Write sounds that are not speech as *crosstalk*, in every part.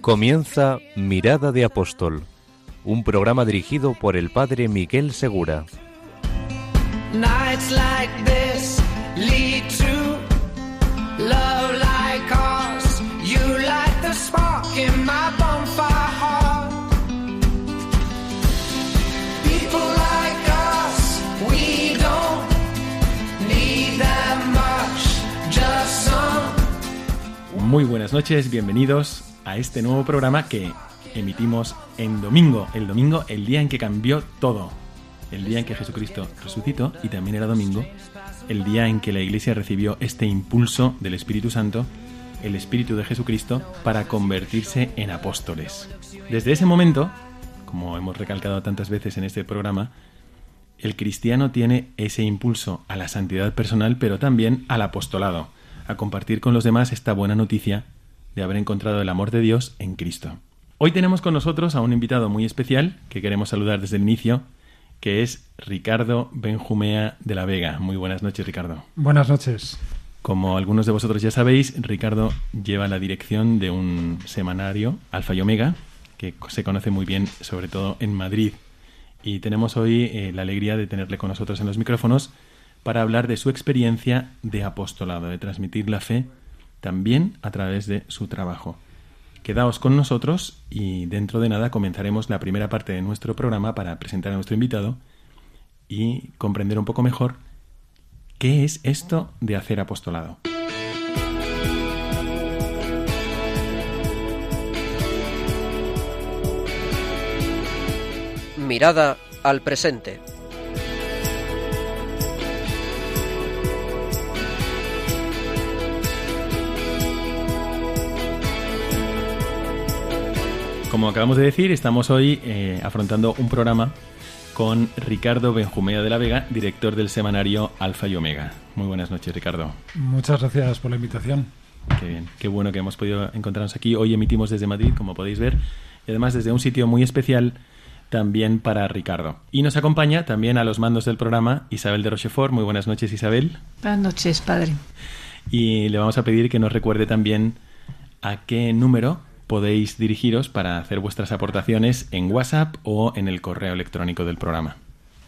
Comienza Mirada de Apóstol, un programa dirigido por el padre Miguel Segura. Muy buenas noches, bienvenidos a este nuevo programa que emitimos en domingo, el domingo, el día en que cambió todo, el día en que Jesucristo resucitó y también era domingo, el día en que la Iglesia recibió este impulso del Espíritu Santo, el Espíritu de Jesucristo, para convertirse en apóstoles. Desde ese momento, como hemos recalcado tantas veces en este programa, el cristiano tiene ese impulso a la santidad personal, pero también al apostolado, a compartir con los demás esta buena noticia de haber encontrado el amor de Dios en Cristo. Hoy tenemos con nosotros a un invitado muy especial que queremos saludar desde el inicio, que es Ricardo Benjumea de la Vega. Muy buenas noches, Ricardo. Buenas noches. Como algunos de vosotros ya sabéis, Ricardo lleva la dirección de un semanario, Alfa y Omega, que se conoce muy bien, sobre todo en Madrid. Y tenemos hoy eh, la alegría de tenerle con nosotros en los micrófonos para hablar de su experiencia de apostolado, de transmitir la fe también a través de su trabajo. Quedaos con nosotros y dentro de nada comenzaremos la primera parte de nuestro programa para presentar a nuestro invitado y comprender un poco mejor qué es esto de hacer apostolado. Mirada al presente. Como acabamos de decir, estamos hoy eh, afrontando un programa con Ricardo Benjumea de la Vega, director del semanario Alfa y Omega. Muy buenas noches, Ricardo. Muchas gracias por la invitación. Qué bien, qué bueno que hemos podido encontrarnos aquí. Hoy emitimos desde Madrid, como podéis ver, y además desde un sitio muy especial también para Ricardo. Y nos acompaña también a los mandos del programa Isabel de Rochefort. Muy buenas noches, Isabel. Buenas noches, padre. Y le vamos a pedir que nos recuerde también a qué número podéis dirigiros para hacer vuestras aportaciones en WhatsApp o en el correo electrónico del programa.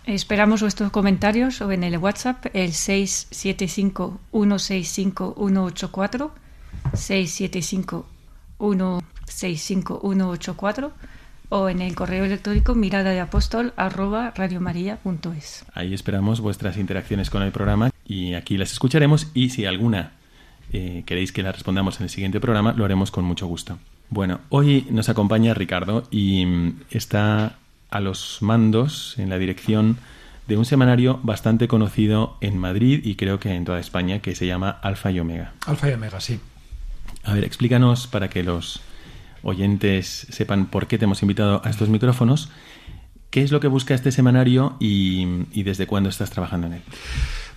Esperamos vuestros comentarios o en el WhatsApp el 675-165-184, 675-165-184 o en el correo electrónico mirada de apóstol arroba radiomaria.es. Ahí esperamos vuestras interacciones con el programa y aquí las escucharemos y si alguna eh, queréis que la respondamos en el siguiente programa, lo haremos con mucho gusto. Bueno, hoy nos acompaña Ricardo y mm, está a los mandos en la dirección de un semanario bastante conocido en Madrid y creo que en toda España que se llama Alfa y Omega. Alfa y Omega, sí. A ver, explícanos para que los oyentes sepan por qué te hemos invitado a estos micrófonos. ¿Qué es lo que busca este semanario y, y desde cuándo estás trabajando en él?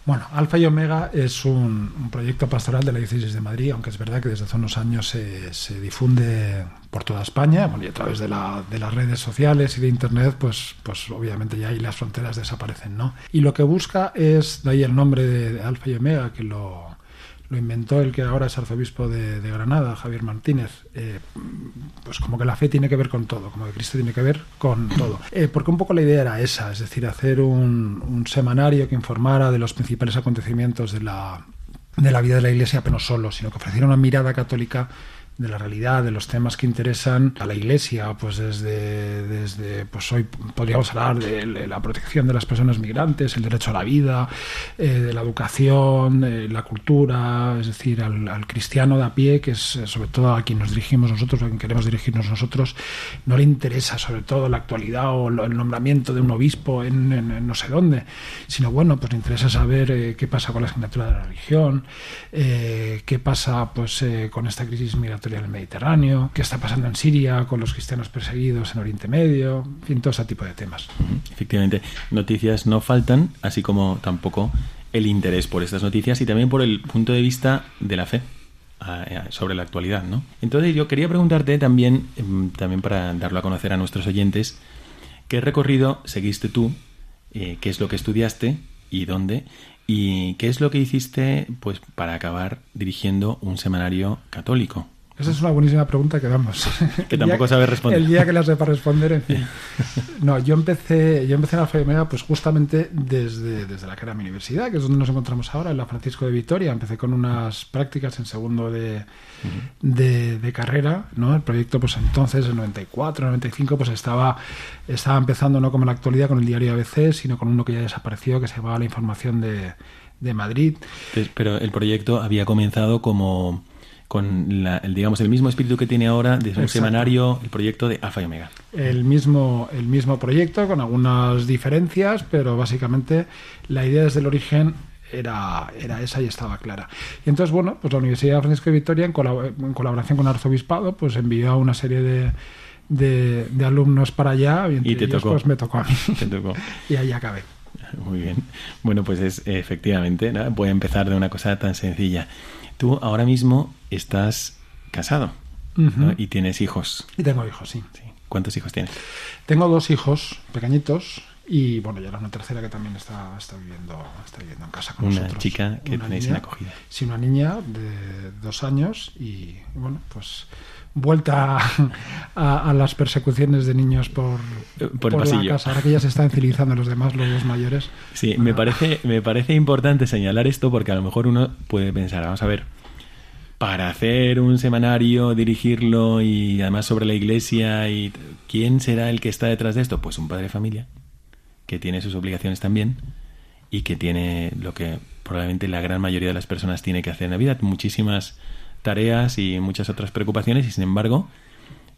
Bueno, Alfa y Omega es un, un, proyecto pastoral de la diócesis de Madrid, aunque es verdad que desde hace unos años se, se difunde por toda España, y a través de, la, de, las redes sociales y de Internet, pues, pues obviamente ya ahí las fronteras desaparecen, ¿no? Y lo que busca es, de ahí el nombre de Alfa y Omega, que lo, lo inventó el que ahora es arzobispo de, Granada, Javier Martínez, eh, pues como que la fe tiene que ver con todo, como que Cristo tiene que ver con todo. Eh, porque un poco la idea era esa, es decir, hacer un, un, semanario que informara de los principales acontecimientos de la, de la vida de la Iglesia, pero no solo, sino que ofreciera una mirada católica de la realidad, de los temas que interesan a la Iglesia, pues desde, desde pues hoy podríamos hablar de la protección de las personas migrantes, el derecho a la vida, eh, de la educación, eh, la cultura, es decir, al, cristiano de a pie, que es sobre todo a quien nos dirigimos nosotros, a quien queremos dirigirnos nosotros, no le interesa sobre todo la actualidad o el nombramiento de un obispo en, no sé dónde, sino bueno, pues le interesa saber eh, qué pasa con la asignatura de la religión, eh, qué pasa pues con esta crisis migratoria migratoria en el Mediterráneo, qué está pasando en Siria con los cristianos perseguidos en Oriente Medio, en fin, todo ese tipo de temas. Efectivamente, noticias no faltan, así como tampoco el interés por estas noticias y también por el punto de vista de la fe sobre la actualidad, ¿no? Entonces yo quería preguntarte también, em, también para darlo a conocer a nuestros oyentes, ¿qué recorrido seguiste tú? Eh, ¿Qué es lo que estudiaste y dónde? ¿Y qué es lo que hiciste pues para acabar dirigiendo un semanario católico? Esa es una buenísima pregunta que damos. *laughs* Que tampoco sabes responder. El día que la sepa responder, en fin. *laughs* No, yo empecé, yo empecé en Alfa y Omega pues justamente desde, desde la que era mi universidad, que es donde nos encontramos ahora, en la Francisco de Vitoria. Empecé con unas prácticas en segundo de, de, carrera, ¿no? El proyecto pues entonces, en 94, 95, pues estaba, estaba empezando no como en la actualidad con el diario ABC, sino con uno que ya desapareció, que se llamaba La Información de, de Madrid. Pero el proyecto había comenzado como con el, digamos, el mismo espíritu que tiene ahora desde un semanario, el proyecto de Alfa y Omega. El mismo, el mismo proyecto, con algunas diferencias, pero básicamente la idea desde el origen era, era esa y estaba clara. Y entonces, bueno, pues la Universidad de Francisco de Vitoria, en, colaboración con el Arzobispado, pues envió a una serie de, de, alumnos para allá y, te tocó. Pues, me tocó a mí. *laughs* y ahí acabé. Muy bien. Bueno, pues es efectivamente, ¿no? voy a empezar de una cosa tan sencilla. Tú ahora mismo estás casado y tienes hijos. Y tengo hijos, sí. ¿Cuántos hijos tienes? Tengo dos hijos pequeñitos y bueno, ya una tercera que también está, está, viviendo, está viviendo en casa con una nosotros. chica que tenéis en acogida. Sí, una niña de dos años y bueno, pues vuelta a, las persecuciones de niños por, por, el pasillo. la casa, ahora que ya se están civilizando los demás, los dos mayores. Sí, me, parece, me parece importante señalar esto porque a lo mejor uno puede pensar, vamos a ver, para hacer un semanario, dirigirlo y además sobre la iglesia, y ¿quién será el que está detrás de esto? Pues un padre de familia, que tiene sus obligaciones también y que tiene lo que probablemente la gran mayoría de las personas tiene que hacer en la vida, muchísimas tareas y muchas otras preocupaciones y sin embargo,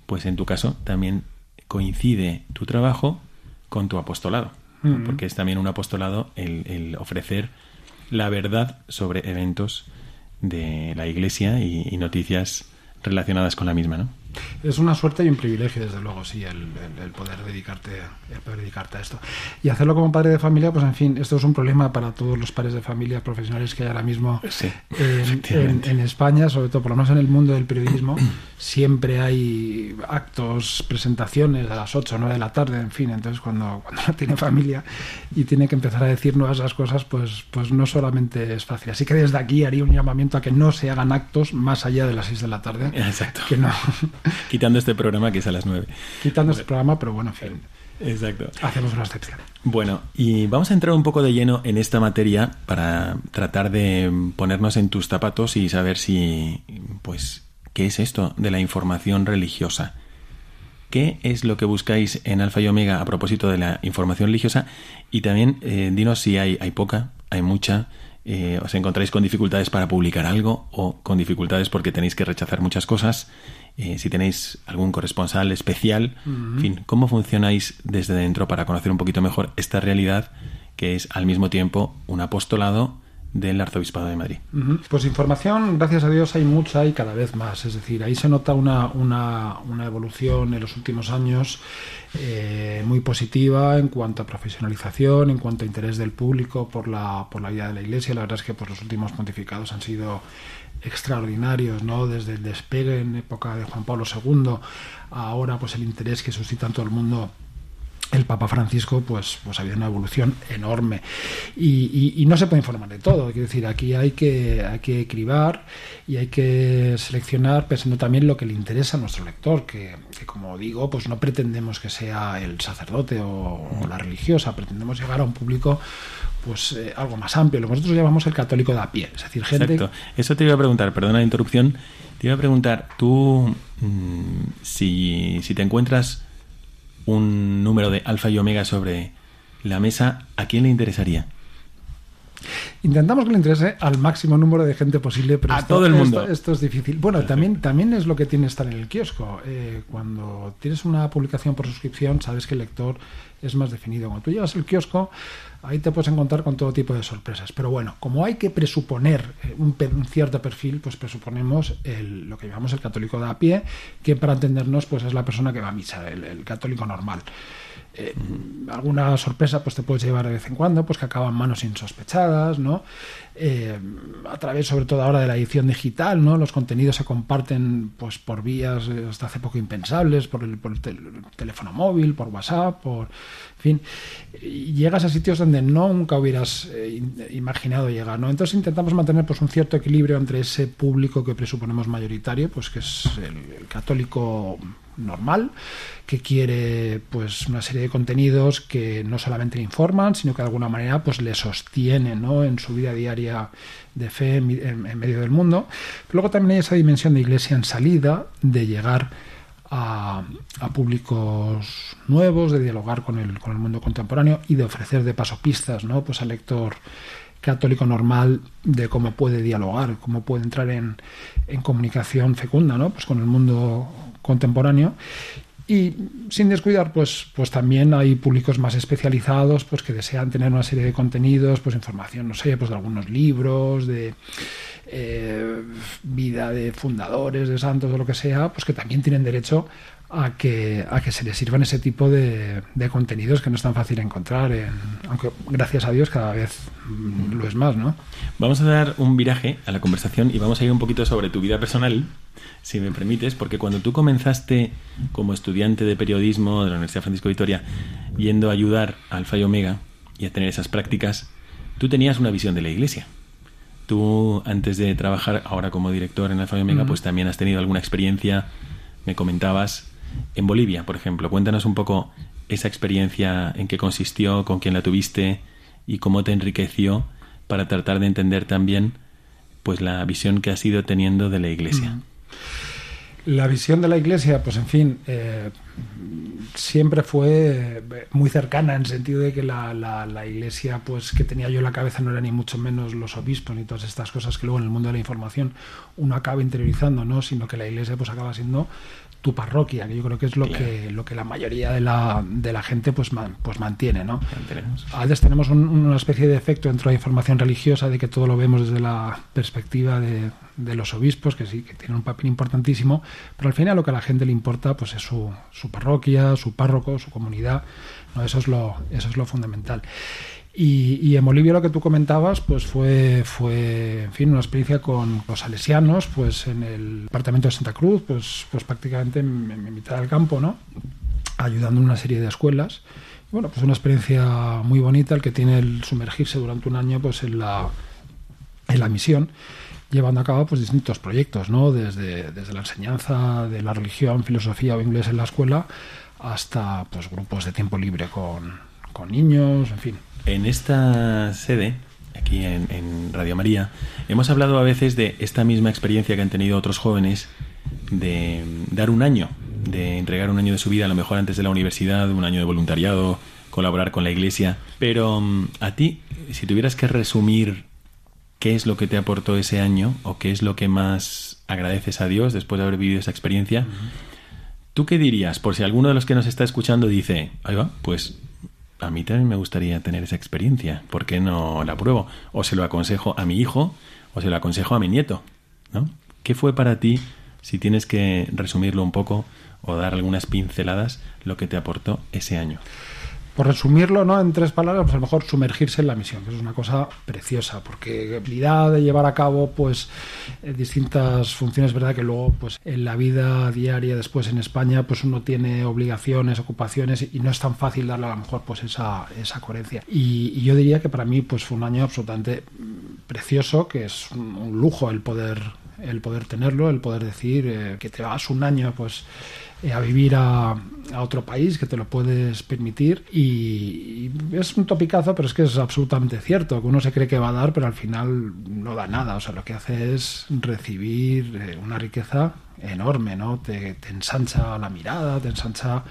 pues en tu caso también coincide tu trabajo con tu apostolado, porque es también un apostolado el, el, ofrecer la verdad sobre eventos de la Iglesia y, noticias relacionadas con la misma, ¿no? Es una suerte y un privilegio, desde luego, sí, el, poder dedicarte, el poder dedicarte a esto. Y hacerlo como padre de familia, pues en fin, esto es un problema para todos los padres de familia profesionales que hay ahora mismo en, España, sobre todo por lo menos en el mundo del periodismo. siempre hay actos, presentaciones a las 8 o 9 de la tarde, en fin, entonces cuando, cuando no tiene familia y tiene que empezar a decir nuevas las cosas, pues, pues no solamente es fácil. Así que desde aquí haría un llamamiento a que no se hagan actos más allá de las 6 de la tarde. Exacto. Que no. *laughs* Quitando este programa que es a las 9. Quitando este programa, pero bueno, en fin. Exacto. Hacemos una excepción. Bueno, y vamos a entrar un poco de lleno en esta materia para tratar de ponernos en tus zapatos y saber si, pues, ¿Qué es esto de la información religiosa? ¿Qué es lo que buscáis en Alfa y Omega a propósito de la información religiosa? Y también eh, dinos si hay, hay poca, hay mucha, eh, os encontráis con dificultades para publicar algo o con dificultades porque tenéis que rechazar muchas cosas, eh, si tenéis algún corresponsal especial, en fin, ¿cómo funcionáis desde dentro para conocer un poquito mejor esta realidad que es al mismo tiempo un apostolado del Arzobispado de Madrid. Pues información, gracias a Dios, hay mucha y cada vez más. Es decir, ahí se nota una, una, una evolución en los últimos años eh, muy positiva en cuanto a profesionalización, en cuanto a interés del público por la, por la vida de la Iglesia. La verdad es que pues, los últimos pontificados han sido extraordinarios, ¿no? Desde el despegue en época de Juan Pablo II, ahora pues el interés que suscita en todo el mundo el Papa Francisco, pues, pues ha habido una evolución enorme. Y, no se puede informar de todo. Quiero decir, aquí hay que, hay que cribar y hay que seleccionar pensando también lo que le interesa a nuestro lector, que, como digo, pues no pretendemos que sea el sacerdote o, la religiosa, pretendemos llegar a un público pues eh, algo más amplio, lo que nosotros llamamos el católico de a pie, es decir, gente... Exacto. Eso te iba a preguntar, perdona la interrupción, te iba a preguntar, tú, mm, si, si te encuentras un número de alfa y omega sobre la mesa, ¿a quién le interesaría? Intentamos que le interese al máximo número de gente posible, pero A esto, todo el mundo. Esto, esto es difícil. Bueno, también, también es lo que tiene estar en el kiosco. Eh, cuando tienes una publicación por suscripción, sabes que el lector es más definido. Cuando tú llegas al kiosco, ahí te puedes encontrar con todo tipo de sorpresas. Pero bueno, como hay que presuponer eh, un, cierto perfil, pues presuponemos el- lo que llamamos el católico de a pie, que para entendernos, pues es la persona que va a misa, el, el católico normal. Eh, alguna sorpresa pues te puedes llevar de vez en cuando, pues que acaban manos insospechadas, ¿no? Eh, a través sobre todo ahora de la edición digital, ¿no? Los contenidos se comparten pues por vías hasta hace poco impensables, por el, por el tel- teléfono móvil, por WhatsApp, por fin, llegas a sitios donde nunca hubieras eh, in- imaginado llegar, ¿no? Entonces intentamos mantener pues un cierto equilibrio entre ese público que presuponemos mayoritario, pues que es el- católico normal que quiere pues una serie de contenidos que no solamente le informan sino que de alguna manera pues le sostienen ¿no? en su vida diaria de fe en medio del mundo luego también hay esa dimensión de iglesia en salida de llegar a, públicos nuevos de dialogar con el, con el mundo contemporáneo y de ofrecer de paso pistas ¿no? pues al lector católico normal de cómo puede dialogar, cómo puede entrar en, en comunicación fecunda ¿no? pues con el mundo contemporáneo y sin descuidar pues pues también hay públicos más especializados pues que desean tener una serie de contenidos pues información no sé pues de algunos libros de eh, vida de fundadores de santos o lo que sea pues que también tienen derecho a que, a que se les sirvan ese tipo de, de contenidos que no es tan fácil encontrar, en- aunque gracias a Dios cada vez mm, lo es más, ¿no? Vamos a dar un viraje a la conversación y vamos a ir un poquito sobre tu vida personal, si me permites, porque cuando tú comenzaste como estudiante de periodismo de la Universidad Francisco Vitoria, yendo a ayudar a Alfa y Omega y a tener esas prácticas, tú tenías una visión de la iglesia. Tú, antes de trabajar ahora como director en Alfa y Omega, pues también has tenido alguna experiencia, me comentabas, en Bolivia, por ejemplo. Cuéntanos un poco esa experiencia, en qué consistió, con quién la tuviste y cómo te enriqueció para tratar de entender también pues la visión que has ido teniendo de la iglesia. La visión de la iglesia, pues en fin, eh, siempre fue eh, muy cercana en el sentido de que la, la- la iglesia pues que tenía yo en la cabeza no era ni mucho menos los obispos ni todas estas cosas que luego en el mundo de la información uno acaba interiorizando, ¿no? sino que la iglesia pues acaba siendo tu parroquia, que yo creo que es lo Claro. que lo que la mayoría de la, de la gente pues, man- pues mantiene, ¿no? Mantenemos. A veces tenemos un- una especie de efecto dentro de la información religiosa de que todo lo vemos desde la perspectiva de, de los obispos, que sí, que tienen un papel importantísimo, pero al final lo que a la gente le importa pues es su, su parroquia, su párroco, su comunidad, ¿no? eso, es lo, eso es lo fundamental. Y, y en Bolivia lo que tú comentabas, pues fue, fue, en fin, una experiencia con los salesianos, pues en el departamento de Santa Cruz, pues, pues prácticamente en, en mitad del campo, ¿no? Ayudando en una serie de escuelas. Bueno, pues una experiencia muy bonita el que tiene el sumergirse durante un año, pues en la, en la misión, llevando a cabo pues distintos proyectos, ¿no? Desde, desde la enseñanza de la religión, filosofía o inglés en la escuela, hasta pues grupos de tiempo libre con, con niños, en fin. En esta sede, aquí en, en Radio María, hemos hablado a veces de esta misma experiencia que han tenido otros jóvenes de dar un año, de entregar un año de su vida, a lo mejor antes de la universidad, un año de voluntariado, colaborar con la iglesia. Pero mm, a ti, si tuvieras que resumir qué es lo que te aportó ese año o qué es lo que más agradeces a Dios después de haber vivido esa experiencia, ¿tú qué dirías? Por si alguno de los que nos está escuchando dice, ahí va, pues a mí también me gustaría tener esa experiencia, ¿por qué no la pruebo? O se lo aconsejo a mi hijo o se lo aconsejo a mi nieto, ¿no? ¿Qué fue para ti, si tienes que resumirlo un poco o dar algunas pinceladas, lo que te aportó ese año? Por resumirlo, ¿no? En tres palabras, pues a lo mejor sumergirse en la misión, que es una cosa preciosa, porque habilidad de llevar a cabo, pues, eh, distintas funciones, verdad que luego, pues, en la vida diaria después en España, pues uno tiene obligaciones, ocupaciones, y no es tan fácil darle a lo mejor, pues, esa, esa coherencia. Y, yo diría que para mí, pues, fue un año absolutamente precioso, que es un, lujo el poder, el poder tenerlo, el poder decir eh, que te vas un año, pues, a vivir a, otro país que te lo puedes permitir y, es un topicazo pero es que es absolutamente cierto que uno se cree que va a dar pero al final no da nada. O sea lo que hace es recibir eh, una riqueza enorme no te, te ensancha la mirada te ensancha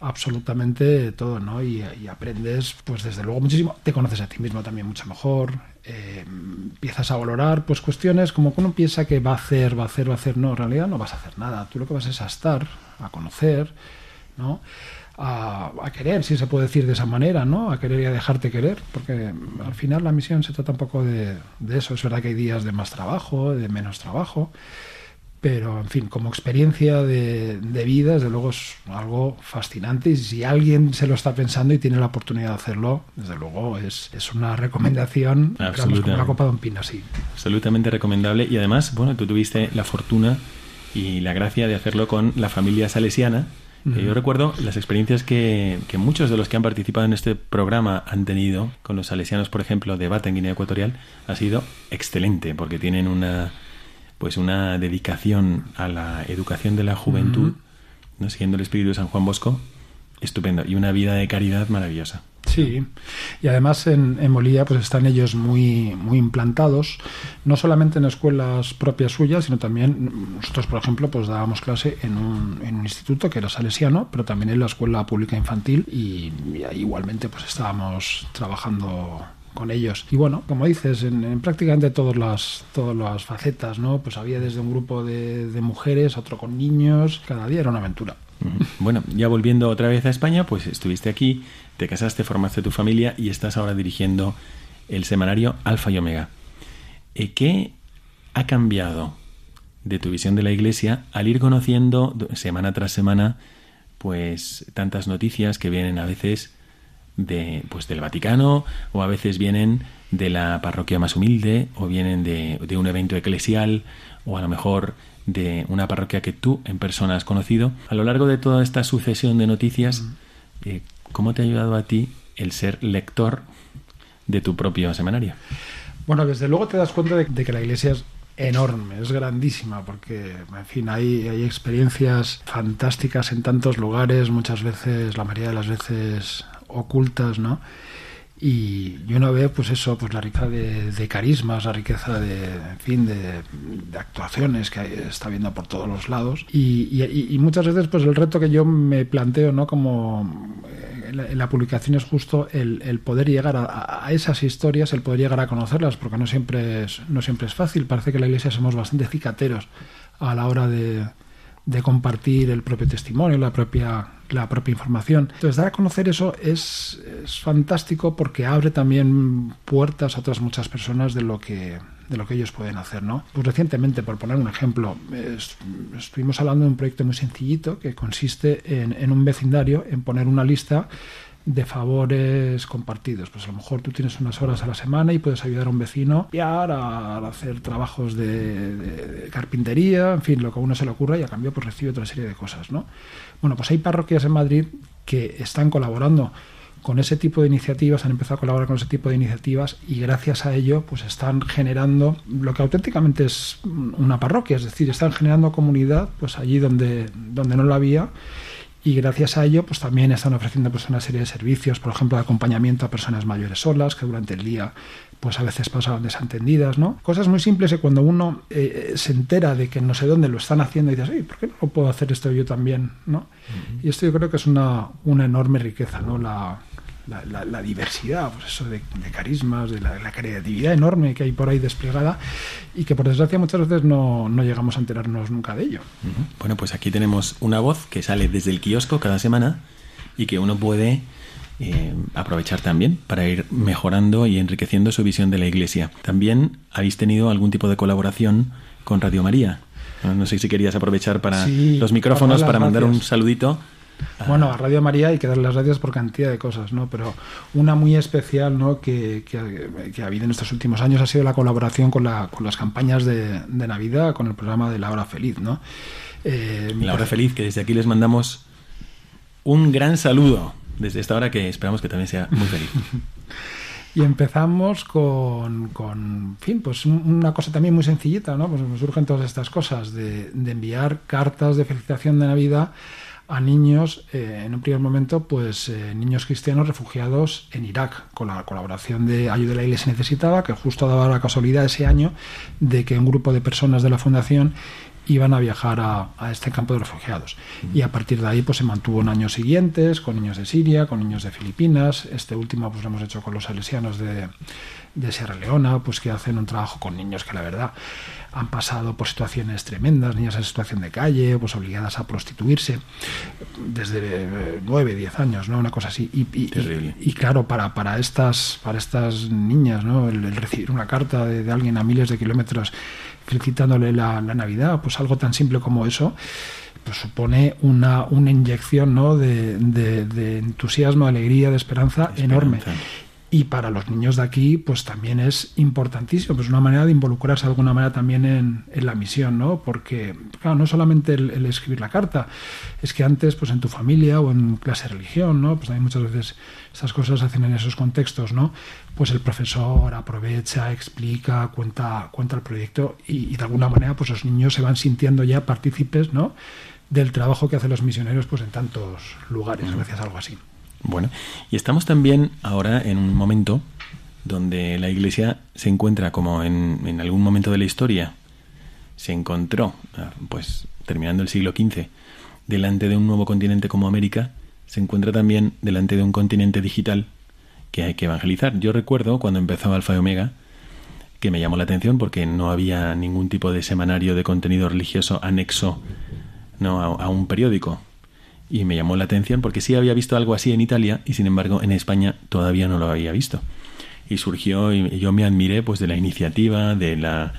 absolutamente todo, ¿no? Y, y aprendes, pues desde luego muchísimo, te conoces a ti mismo también mucho mejor, empiezas a valorar pues cuestiones como que uno piensa que va a hacer, va a hacer, va a hacer, no, en realidad no vas a hacer nada, tú lo que vas es a estar, a conocer, ¿no? A, querer, si se puede decir de esa manera, ¿no? A querer y a dejarte querer, porque al final la misión se trata un poco de eso, es verdad que hay días de más trabajo, de menos trabajo, pero en fin, como experiencia de, de, vida, desde luego es algo fascinante. Y si alguien se lo está pensando y tiene la oportunidad de hacerlo, desde luego es, es una recomendación digamos, como una copa de un pino así. Absolutamente recomendable. Y además, bueno, tú tuviste la fortuna y la gracia de hacerlo con la familia salesiana. Yo recuerdo las experiencias que, que, muchos de los que han participado en este programa han tenido con los salesianos, por ejemplo, de Bata en Guinea Ecuatorial, ha sido excelente porque tienen una pues una dedicación a la educación de la juventud, uh -huh. ¿no? siguiendo el espíritu de San Juan Bosco, estupendo, y una vida de caridad maravillosa. Sí, y además en, en Molilla pues están ellos muy, muy implantados, no solamente en escuelas propias suyas, sino también nosotros, por ejemplo, pues dábamos clase en un, en un instituto que era salesiano, pero también en la escuela pública infantil y, y igualmente pues estábamos trabajando con ellos. Y bueno, como dices, en, en, prácticamente todas las, todas las facetas, ¿no? Pues había desde un grupo de, de, mujeres, otro con niños, cada día era una aventura. Bueno, ya volviendo otra vez a España, pues estuviste aquí, te casaste, formaste tu familia y estás ahora dirigiendo el semanario Alfa y Omega. Eh, ¿Qué ha cambiado de tu visión de la Iglesia al ir conociendo semana tras semana pues tantas noticias que vienen a veces de, pues, del Vaticano o a veces vienen de la parroquia más humilde o vienen de, de, un evento eclesial o a lo mejor de una parroquia que tú en persona has conocido. A lo largo de toda esta sucesión de noticias, eh, ¿cómo te ha ayudado a ti el ser lector de tu propio semanario? Bueno, desde luego te das cuenta de, de que la iglesia es enorme, es grandísima, porque, en fin, hay, hay experiencias fantásticas en tantos lugares, muchas veces, la mayoría de las veces ocultas, ¿no? Y, y uno ve, pues eso, pues la riqueza de, carismas, la riqueza de, fin, de, actuaciones que está viendo por todos los lados. Y, y, muchas veces, pues el reto que yo me planteo, ¿no? Como en la, en la publicación es justo el, el poder llegar a, a, esas historias, el poder llegar a conocerlas, porque no siempre es, no siempre es fácil. Parece que en la iglesia somos bastante cicateros a la hora de, de compartir el propio testimonio, la propia la propia información. Entonces, dar a conocer eso es, fantástico porque abre también puertas a otras muchas personas de lo que de lo que ellos pueden hacer, ¿no? Pues recientemente, por poner un ejemplo, es, estuvimos hablando de un proyecto muy sencillito que consiste en, en un vecindario, en poner una lista de favores compartidos. Pues a lo mejor tú tienes unas horas a la semana y puedes ayudar a un vecino a, a hacer trabajos de, carpintería, en fin, lo que a uno se le ocurra y a cambio pues recibe otra serie de cosas, ¿no? Bueno, pues hay parroquias en Madrid que están colaborando con ese tipo de iniciativas, han empezado a colaborar con ese tipo de iniciativas y gracias a ello pues están generando lo que auténticamente es una parroquia, es decir, están generando comunidad pues allí donde, donde no la había y gracias a ello pues también están ofreciendo pues una serie de servicios, por ejemplo, de acompañamiento a personas mayores solas que durante el día pues a veces pasaban desentendidas, ¿no? Cosas muy simples que cuando uno eh, se entera de que no sé dónde lo están haciendo y dices, Oye, ¿por qué no lo puedo hacer esto yo también, no? Uh -huh. Y esto yo creo que es una, una enorme riqueza, ¿no? La, la, la, la, diversidad, pues eso de, de carismas, de la, la, creatividad enorme que hay por ahí desplegada y que por desgracia muchas veces no, no llegamos a enterarnos nunca de ello. Uh -huh. Bueno, pues aquí tenemos una voz que sale desde el kiosco cada semana y que uno puede eh, aprovechar también para ir mejorando y enriqueciendo su visión de la Iglesia. También habéis tenido algún tipo de colaboración con Radio María. No, no sé si querías aprovechar para sí, los micrófonos para mandar un saludito bueno, a Radio María hay que dar las gracias por cantidad de cosas, ¿no? Pero una muy especial, ¿no? Que, que, que ha habido en estos últimos años ha sido la colaboración con, la, con las campañas de, de, Navidad, con el programa de La Hora Feliz, ¿no? Eh, la Hora Feliz, que desde aquí les mandamos un gran saludo desde esta hora que esperamos que también sea muy feliz. *laughs* y empezamos con, con, en fin, pues una cosa también muy sencillita, ¿no? Pues nos surgen todas estas cosas de, de enviar cartas de felicitación de Navidad a niños, eh, en un primer momento, pues eh, niños cristianos refugiados en Irak, con la colaboración de Ayuda de la Iglesia Necesitada, que justo daba la casualidad ese año de que un grupo de personas de la Fundación iban a viajar a, a este campo de refugiados. Y a partir de ahí pues se mantuvo en años siguientes con niños de Siria, con niños de Filipinas. Este último pues lo hemos hecho con los salesianos de, de Sierra Leona, pues que hacen un trabajo con niños que la verdad han pasado por situaciones tremendas, niñas en situación de calle, pues obligadas a prostituirse desde 9, 10 años, ¿no? Una cosa así. Y, y, Terrible. y- y claro, para, para estas para estas niñas, ¿no? El, el recibir una carta de, de alguien a miles de kilómetros felicitándole la, la Navidad, pues algo tan simple como eso, pues supone una, una inyección ¿no? de, de- de entusiasmo, de alegría, de esperanza, enorme. Y para los niños de aquí, pues también es importantísimo, pues una manera de involucrarse de alguna manera también en, en la misión, ¿no? Porque, claro, no solamente el, el escribir la carta, es que antes, pues en tu familia o en clase de religión, ¿no? Pues también muchas veces estas cosas se hacen en esos contextos, ¿no? Pues el profesor aprovecha, explica, cuenta, cuenta el proyecto y, y de alguna manera, pues los niños se van sintiendo ya partícipes, ¿no? Del trabajo que hacen los misioneros, pues en tantos lugares, gracias a algo así. Bueno, y estamos también ahora en un momento donde la Iglesia se encuentra como en, en algún momento de la historia, se encontró, ah, pues terminando el siglo XV, delante de un nuevo continente como América, se encuentra también delante de un continente digital que hay que evangelizar. Yo recuerdo cuando empezó Alfa y Omega, que me llamó la atención porque no había ningún tipo de semanario de contenido religioso anexo no a, a un periódico y me llamó la atención porque sí había visto algo así en Italia y sin embargo en España todavía no lo había visto. Y surgió y yo me admiré pues de la iniciativa de la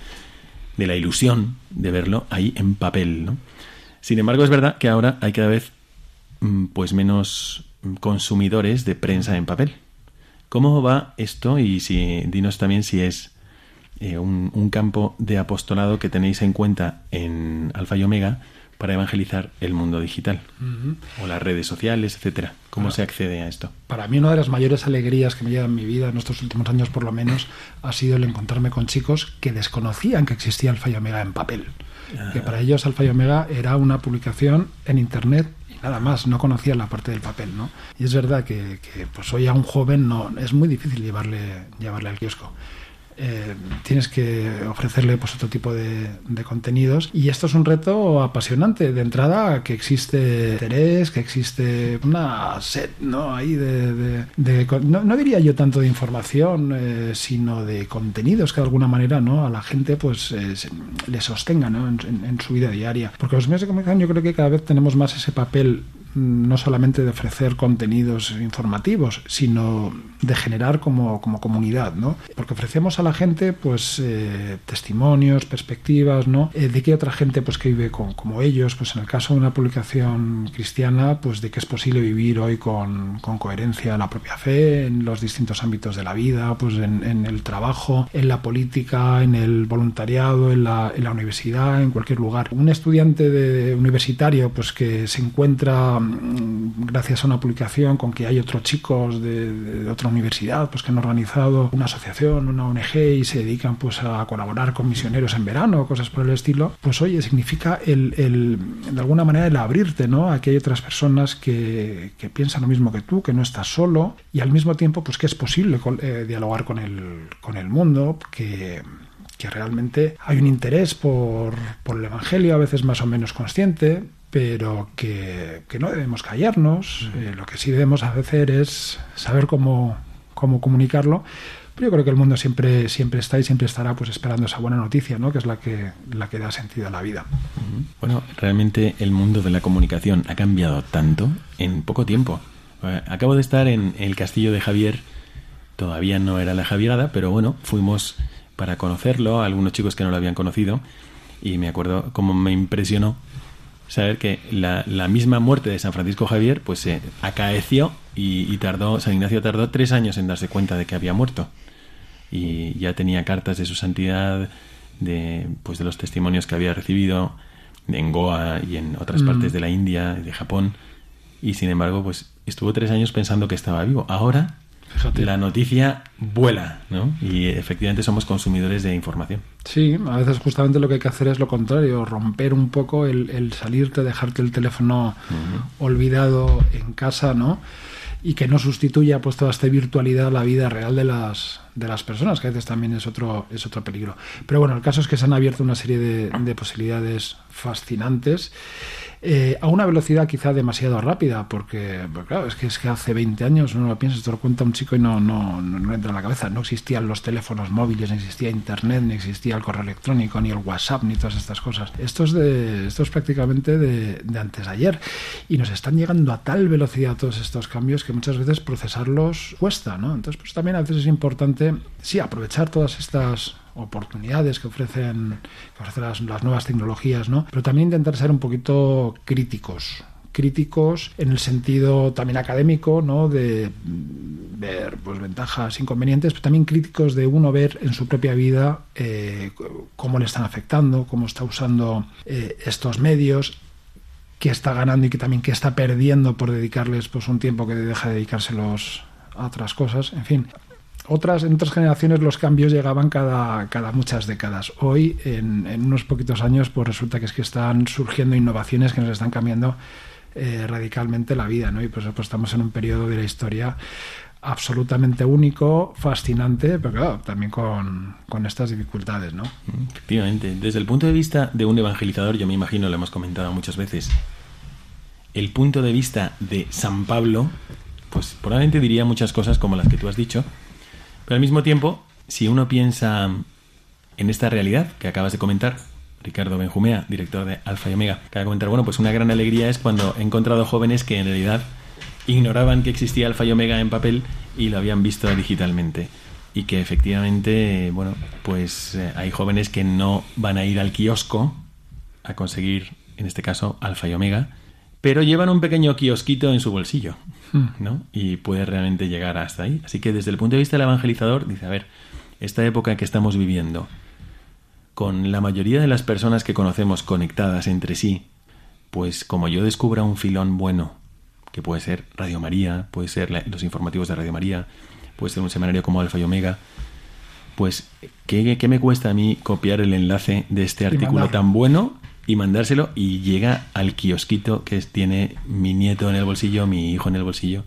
de la ilusión de verlo ahí en papel ¿no? sin embargo es verdad que ahora hay cada vez mm, pues menos consumidores de prensa en papel. Cómo va esto y si dinos también si es eh, un, un campo de apostolado que tenéis en cuenta en Alfa y Omega para evangelizar el mundo digital o las redes sociales, etcétera. ¿Cómo Ah. se accede a esto? Para mí una de las mayores alegrías que me lleva en mi vida en estos últimos años por lo menos ha sido el encontrarme con chicos que desconocían que existía Alfa y Omega en papel. Que para ellos Alfa y Omega era una publicación en internet y nada más, no conocían la parte del papel, ¿no? Y es verdad que, que, pues hoy a un joven no es muy difícil llevarle llevarle al kiosco. Eh, tienes que ofrecerle pues otro tipo de, de contenidos. Y esto es un reto apasionante. De entrada que existe interés que existe una sed no ahí de, de- no, diría yo tanto de información eh, sino de contenidos que de alguna manera no a la gente pues eh, le sostenga ¿no? en, en- su vida diaria. Porque los medios de comunicación yo creo que cada vez tenemos más ese papel no solamente de ofrecer contenidos informativos, sino de generar como, como comunidad, ¿no? Porque ofrecemos a la gente, pues, eh, testimonios, perspectivas, ¿no? Eh, de que otra gente, pues, que vive con- como ellos, pues, en el caso de una publicación cristiana, pues, de que es posible vivir hoy con, con coherencia la propia fe en los distintos ámbitos de la vida, pues, en, en el trabajo, en la política, en el voluntariado, en la, en la universidad, en cualquier lugar. Un estudiante de universitario, pues, que se encuentra gracias a una publicación con que hay otros chicos de, otra universidad pues que han organizado una asociación, una ONG y se dedican pues a colaborar con misioneros en verano, cosas por el estilo, pues oye, significa el, de alguna manera el abrirte, ¿no? A que hay otras personas que, que piensan lo mismo que tú, que no estás solo y al mismo tiempo pues que es posible eh, dialogar con el, con el mundo, que que realmente hay un interés por, por el Evangelio, a veces más o menos consciente, pero que, que no debemos callarnos. Eh, lo que sí debemos hacer es saber cómo, cómo comunicarlo. Pero yo creo que el mundo siempre, siempre está y siempre estará pues esperando esa buena noticia, ¿no? que es la que, la que da sentido a la vida. Bueno, realmente el mundo de la comunicación ha cambiado tanto en poco tiempo. Eh, Acabo de estar en el castillo de Javier, todavía no era la Javierada, pero bueno, fuimos para conocerlo, algunos chicos que no lo habían conocido, y me acuerdo cómo me impresionó saber que la, la misma muerte de San Francisco Javier pues se acaeció y, y tardó, San Ignacio tardó tres años en darse cuenta de que había muerto y ya tenía cartas de su santidad, de, pues de los testimonios que había recibido en Goa y en otras Mm. partes de la India, de Japón, y sin embargo, pues estuvo tres años pensando que estaba vivo. Ahora Fíjate. la noticia vuela, ¿no? Y efectivamente somos consumidores de información. Sí, a veces justamente lo que hay que hacer es lo contrario, romper un poco el, el salirte, dejarte el teléfono olvidado en casa, ¿no? y que no sustituya pues toda esta virtualidad la vida real de las de las personas, que a veces también es otro, es otro peligro. Pero bueno, el caso es que se han abierto una serie de, de posibilidades fascinantes eh, a una velocidad quizá demasiado rápida, porque, pues claro, es que, es que hace 20 años uno lo piensa, esto lo cuenta un chico y no, no, no, entra en la cabeza. No existían los teléfonos móviles, no existía Internet, ni existía el correo electrónico, ni el WhatsApp, ni todas estas cosas. Esto es, de, esto es prácticamente de, de antes de ayer. Y nos están llegando a tal velocidad todos estos cambios que muchas veces procesarlos cuesta, ¿no? Entonces, pues también a veces es importante, sí, aprovechar todas estas oportunidades que ofrecen, las, nuevas tecnologías, ¿no? Pero también intentar ser un poquito críticos. Críticos en el sentido también académico, ¿no? De ver pues, ventajas, inconvenientes, pero también críticos de uno ver en su propia vida eh, cómo le están afectando, cómo está usando eh, estos medios, qué está ganando y que también qué está perdiendo por dedicarles pues un tiempo que deja de dedicárselos a otras cosas. En fin, otras, en otras generaciones los cambios llegaban cada, cada muchas décadas. Hoy, en, unos poquitos años, pues resulta que es que están surgiendo innovaciones que nos están cambiando eh, radicalmente la vida, ¿no? Y pues, pues, estamos en un periodo de la historia absolutamente único, fascinante, pero claro, también con, con, estas dificultades, ¿no? Efectivamente. Desde el punto de vista de un evangelizador, yo me imagino, lo hemos comentado muchas veces, el punto de vista de San Pablo, pues probablemente diría muchas cosas como las que tú has dicho, pero al mismo tiempo, si uno piensa en esta realidad que acabas de comentar, Ricardo Benjumea, director de Alfa y Omega, acaba de comentar, bueno, pues una gran alegría es cuando he encontrado jóvenes que en realidad ignoraban que existía Alfa y Omega en papel y lo habían visto digitalmente. Y que efectivamente, bueno, pues eh, hay jóvenes que no van a ir al kiosco a conseguir, en este caso, Alfa y Omega, pero llevan un pequeño kiosquito en su bolsillo, ¿no? Y puede realmente llegar hasta ahí. Así que desde el punto de vista del evangelizador, dice, a ver, esta época que estamos viviendo, con la mayoría de las personas que conocemos conectadas entre sí, pues como yo descubra un filón bueno, que puede ser Radio María, puede ser los informativos de Radio María, puede ser un semanario como Alfa y Omega, pues ¿qué, qué me cuesta a mí copiar el enlace de este artículo tan bueno y mandárselo y llega al kiosquito que tiene mi nieto en el bolsillo, mi hijo en el bolsillo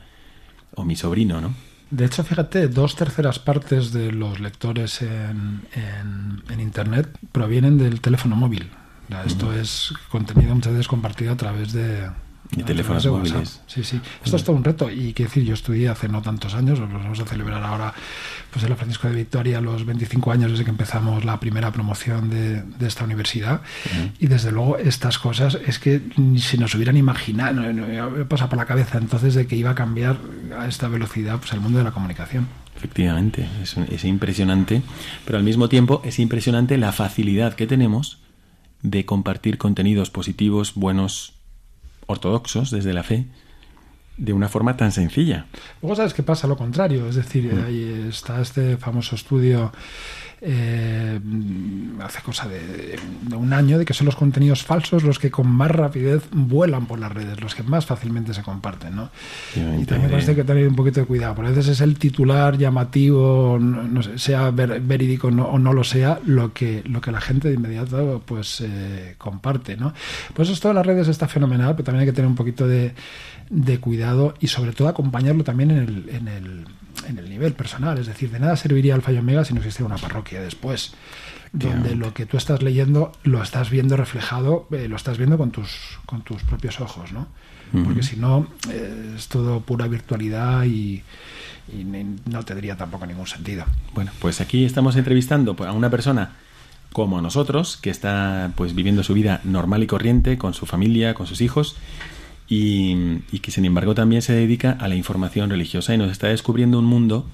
o mi sobrino, ¿no? De hecho, fíjate, dos terceras partes de los lectores en, en, en Internet provienen del teléfono móvil. Esto uh -huh. es contenido muchas veces compartido a través de, y teléfonos móviles. Sí, sí. Esto es todo un reto. Y quiero decir, yo estudié hace no tantos años, lo vamos a celebrar ahora, pues en la Francisco de Victoria, los 25 años desde que empezamos la primera promoción de, de esta universidad. Uh -huh. Y desde luego, estas cosas es que si nos hubieran imaginado, no, no, pasa por la cabeza entonces de que iba a cambiar a esta velocidad pues, el mundo de la comunicación. Efectivamente, es, es impresionante, pero al mismo tiempo es impresionante la facilidad que tenemos de compartir contenidos positivos, buenos, ortodoxos desde la fe de una forma tan sencilla. Luego sabes que pasa lo contrario, es decir, mm. ahí está este famoso estudio eh, hace cosa de, de, un año de que son los contenidos falsos los que con más rapidez vuelan por las redes, los que más fácilmente se comparten, ¿no? Y también parece que tener un poquito de cuidado, porque a veces es el titular llamativo, no, no sé, sea ver, verídico no, o no lo sea, lo que, lo que la gente de inmediato pues eh, comparte, ¿no? Pues esto de las redes está fenomenal, pero también hay que tener un poquito de, de cuidado y sobre todo acompañarlo también en el, en el en el nivel personal. Es decir, de nada serviría Alfa y Omega si no existiera una parroquia después, donde lo que tú estás leyendo lo estás viendo reflejado, eh, lo estás viendo con tus, con tus propios ojos, ¿no? Uh -huh. Porque si no, eh, es todo pura virtualidad y, y, no tendría tampoco ningún sentido. Bueno, pues aquí estamos entrevistando a una persona como nosotros, que está pues viviendo su vida normal y corriente, con su familia, con sus hijos, y, y, que sin embargo también se dedica a la información religiosa y nos está descubriendo un mundo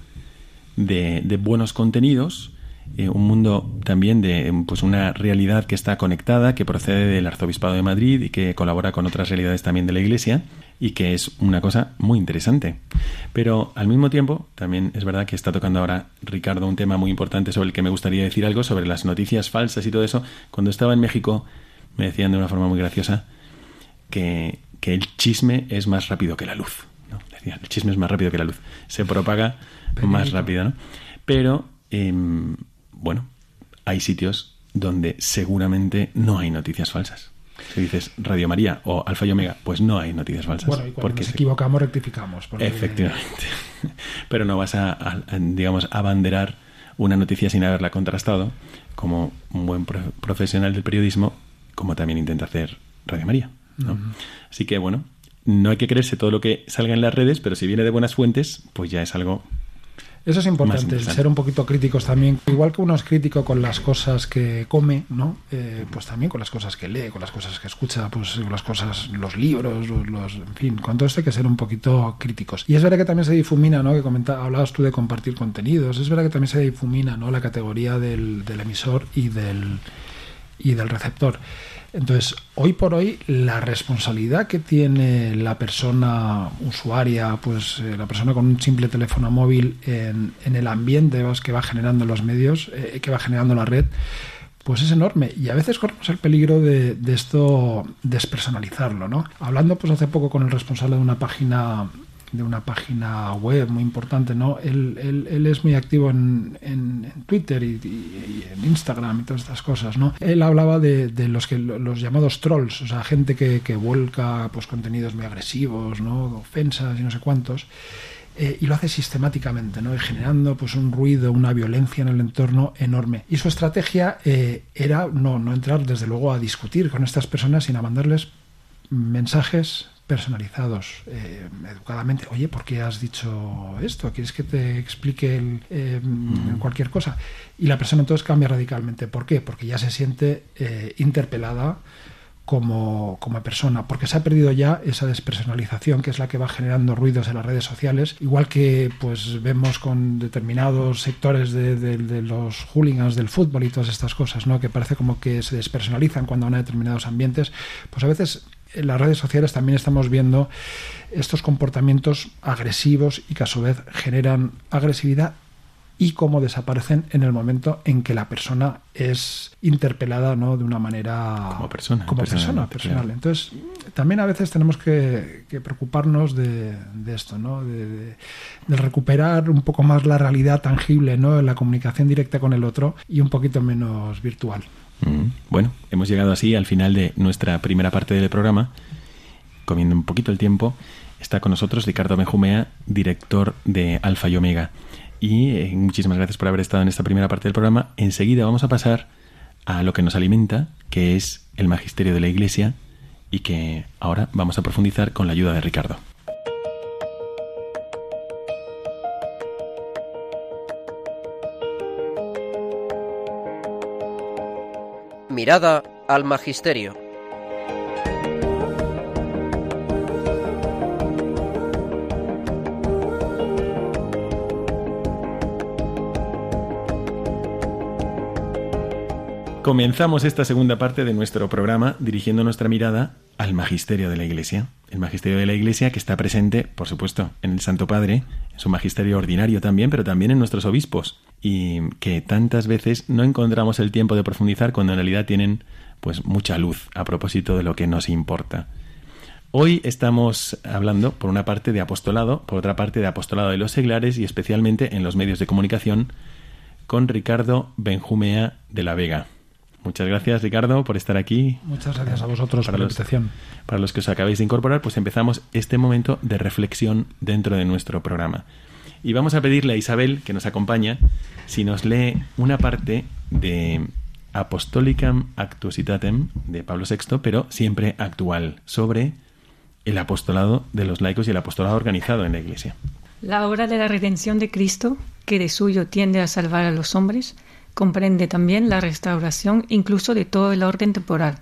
de, de buenos contenidos, eh, un mundo también de pues una realidad que está conectada, que procede del Arzobispado de Madrid y que colabora con otras realidades también de la Iglesia y que es una cosa muy interesante. Pero al mismo tiempo, también es verdad que está tocando ahora Ricardo un tema muy importante sobre el que me gustaría decir algo, sobre las noticias falsas y todo eso. Cuando estaba en México me decían de una forma muy graciosa que que el chisme es más rápido que la luz. ¿no? Decía, el chisme es más rápido que la luz. Se propaga más rápido, ¿no? Pero, eh, bueno, hay sitios donde seguramente no hay noticias falsas. Si dices Radio María o Alfa y Omega, pues no hay noticias falsas. Bueno, y cuando porque nos se- equivocamos, rectificamos. porque- Efectivamente. *laughs* Pero no vas a, a- a, digamos, abanderar una noticia sin haberla contrastado, como un buen pro- profesional del periodismo, como también intenta hacer Radio María. ¿No? Así que, bueno, no hay que creerse todo lo que salga en las redes, pero si viene de buenas fuentes, pues ya es algo Eso es importante, ser un poquito críticos también. Igual que uno es crítico con las cosas que come, ¿no? Eh, pues también con las cosas que lee, con las cosas que escucha, pues las cosas, los libros, los, los- en fin, con todo esto hay que ser un poquito críticos. Y es verdad que también se difumina, ¿no? Que comenta, hablabas tú de compartir contenidos. Es verdad que también se difumina, ¿no? La categoría del, del emisor y del y del receptor. Entonces, hoy por hoy, la responsabilidad que tiene la persona usuaria, pues eh, la persona con un simple teléfono móvil en, en el ambiente que va generando los medios, eh, que va generando la red, pues es enorme. Y a veces corremos el peligro de, de esto despersonalizarlo, ¿no? Hablando pues hace poco con el responsable de una página de una página web muy importante, ¿no? Él, él, él es muy activo en, en, Twitter y, en Instagram y todas estas cosas, ¿no? Él hablaba de, de los que los llamados trolls, o sea, gente que, que vuelca pues contenidos muy agresivos, ¿no? Ofensas y no sé cuántos. eh, y lo hace sistemáticamente, ¿no? Generando pues un ruido, una violencia en el entorno enorme. Y su estrategia eh, era no, no entrar, desde luego, a discutir con estas personas, sino a mandarles mensajes personalizados eh, educadamente oye ¿por qué has dicho esto? ¿quieres que te explique el, eh, cualquier cosa? y la persona entonces cambia radicalmente ¿por qué? porque ya se siente eh, interpelada como, como persona, porque se ha perdido ya esa despersonalización que es la que va generando ruidos en las redes sociales, igual que pues vemos con determinados sectores de, los hooligans del fútbol y todas estas cosas, ¿no? que parece como que se despersonalizan cuando van a determinados ambientes, pues a veces en las redes sociales también estamos viendo estos comportamientos agresivos y que a su vez generan agresividad y cómo desaparecen en el momento en que la persona es interpelada ¿no? de una manera Como persona, como persona personal. Entonces, también a veces tenemos que, que preocuparnos de, de esto, ¿no? de, de- de recuperar un poco más la realidad tangible, ¿no? la comunicación directa con el otro y un poquito menos virtual. Mm, Bueno, hemos llegado así al final de nuestra primera parte del programa. Comiendo un poquito el tiempo, está con nosotros Ricardo Benjumea, director de Alfa y Omega. Y eh, muchísimas gracias por haber estado en esta primera parte del programa. Enseguida vamos a pasar a lo que nos alimenta, que es el magisterio de la Iglesia, y que ahora vamos a profundizar con la ayuda de Ricardo. Mirada al Magisterio. Comenzamos esta segunda parte de nuestro programa dirigiendo nuestra mirada al magisterio de la Iglesia. El magisterio de la Iglesia que está presente, por supuesto, en el Santo Padre, en su magisterio ordinario también, pero también en nuestros obispos. Y que tantas veces no encontramos el tiempo de profundizar cuando en realidad tienen pues mucha luz a propósito de lo que nos importa. Hoy estamos hablando, por una parte, de apostolado, por otra parte, de apostolado de los seglares y especialmente en los medios de comunicación, con Ricardo Benjumea de la Vega. Muchas gracias, Ricardo, por estar aquí. Muchas gracias a vosotros Para por la los- invitación. Para los que os acabáis de incorporar, pues empezamos este momento de reflexión dentro de nuestro programa. Y vamos a pedirle a Isabel, que nos acompaña, si nos lee una parte de Apostolicam Actuositatem de Pablo VI, pero siempre actual, sobre el apostolado de los laicos y el apostolado organizado en la Iglesia. La obra de la redención de Cristo, que de suyo tiende a salvar a los hombres, comprende también la restauración incluso de todo el orden temporal.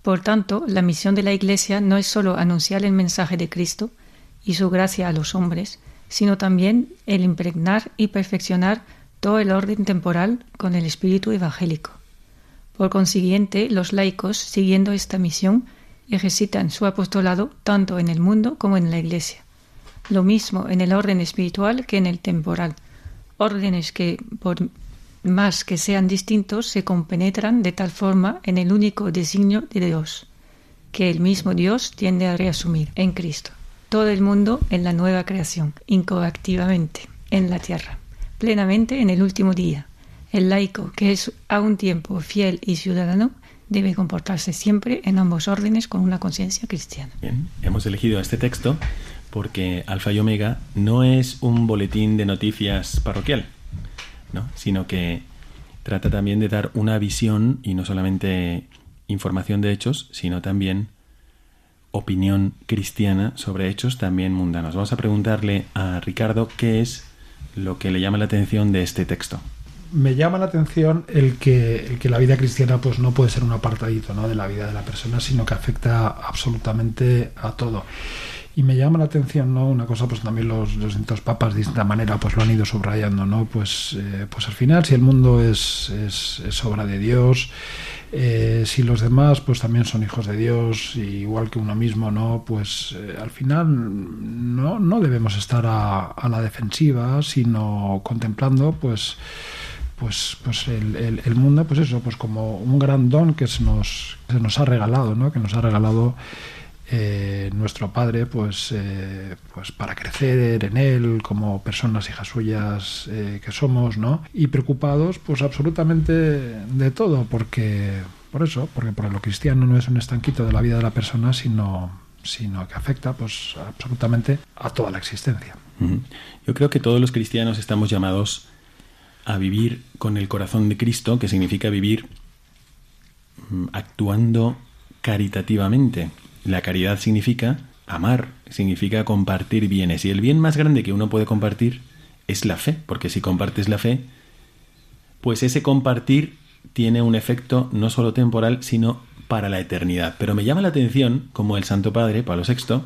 Por tanto, la misión de la Iglesia no es sólo anunciar el mensaje de Cristo y su gracia a los hombres, sino también el impregnar y perfeccionar todo el orden temporal con el espíritu evangélico. Por consiguiente, los laicos, siguiendo esta misión, ejercitan su apostolado tanto en el mundo como en la Iglesia. Lo mismo en el orden espiritual que en el temporal. Órdenes que, por más que sean distintos, se compenetran de tal forma en el único designio de Dios, que el mismo Dios tiende a reasumir en Cristo. Todo el mundo en la nueva creación, incoactivamente, en la tierra, plenamente en el último día. El laico, que es a un tiempo fiel y ciudadano, debe comportarse siempre en ambos órdenes con una conciencia cristiana. Bien, hemos elegido este texto porque Alfa y Omega no es un boletín de noticias parroquial, ¿no? sino que trata también de dar una visión y no solamente información de hechos, sino también opinión cristiana sobre hechos también mundanos. Vamos a preguntarle a Ricardo qué es lo que le llama la atención de este texto me llama la atención el que, el que la vida cristiana pues no puede ser un apartadito ¿no? de la vida de la persona, sino que afecta absolutamente a todo. Y me llama la atención, ¿no? Una cosa, pues también los, los distintos papas de distinta manera pues lo han ido subrayando, ¿no? Pues, eh, pues al final, si el mundo es, es, obra de Dios, eh, si los demás pues también son hijos de Dios, igual que uno mismo, ¿no? Pues eh, al final no, no debemos estar a, a la defensiva, sino contemplando, pues pues, pues el, el, mundo, pues eso, pues como un gran don que se nos, se nos ha regalado, ¿no? Que nos ha regalado eh, nuestro Padre, pues, eh, pues para crecer en Él, como personas hijas suyas eh, que somos, ¿no? Y preocupados, pues absolutamente de todo, porque, por eso, porque por lo cristiano no es un estanquito de la vida de la persona, sino, sino que afecta, pues, absolutamente a toda la existencia. Yo creo que todos los cristianos estamos llamados a vivir con el corazón de Cristo, que significa vivir mm, actuando caritativamente. La caridad significa amar, significa compartir bienes. Y el bien más grande que uno puede compartir es la fe, porque si compartes la fe, pues ese compartir tiene un efecto no solo temporal, sino para la eternidad. Pero me llama la atención, como el Santo Padre, Pablo VI,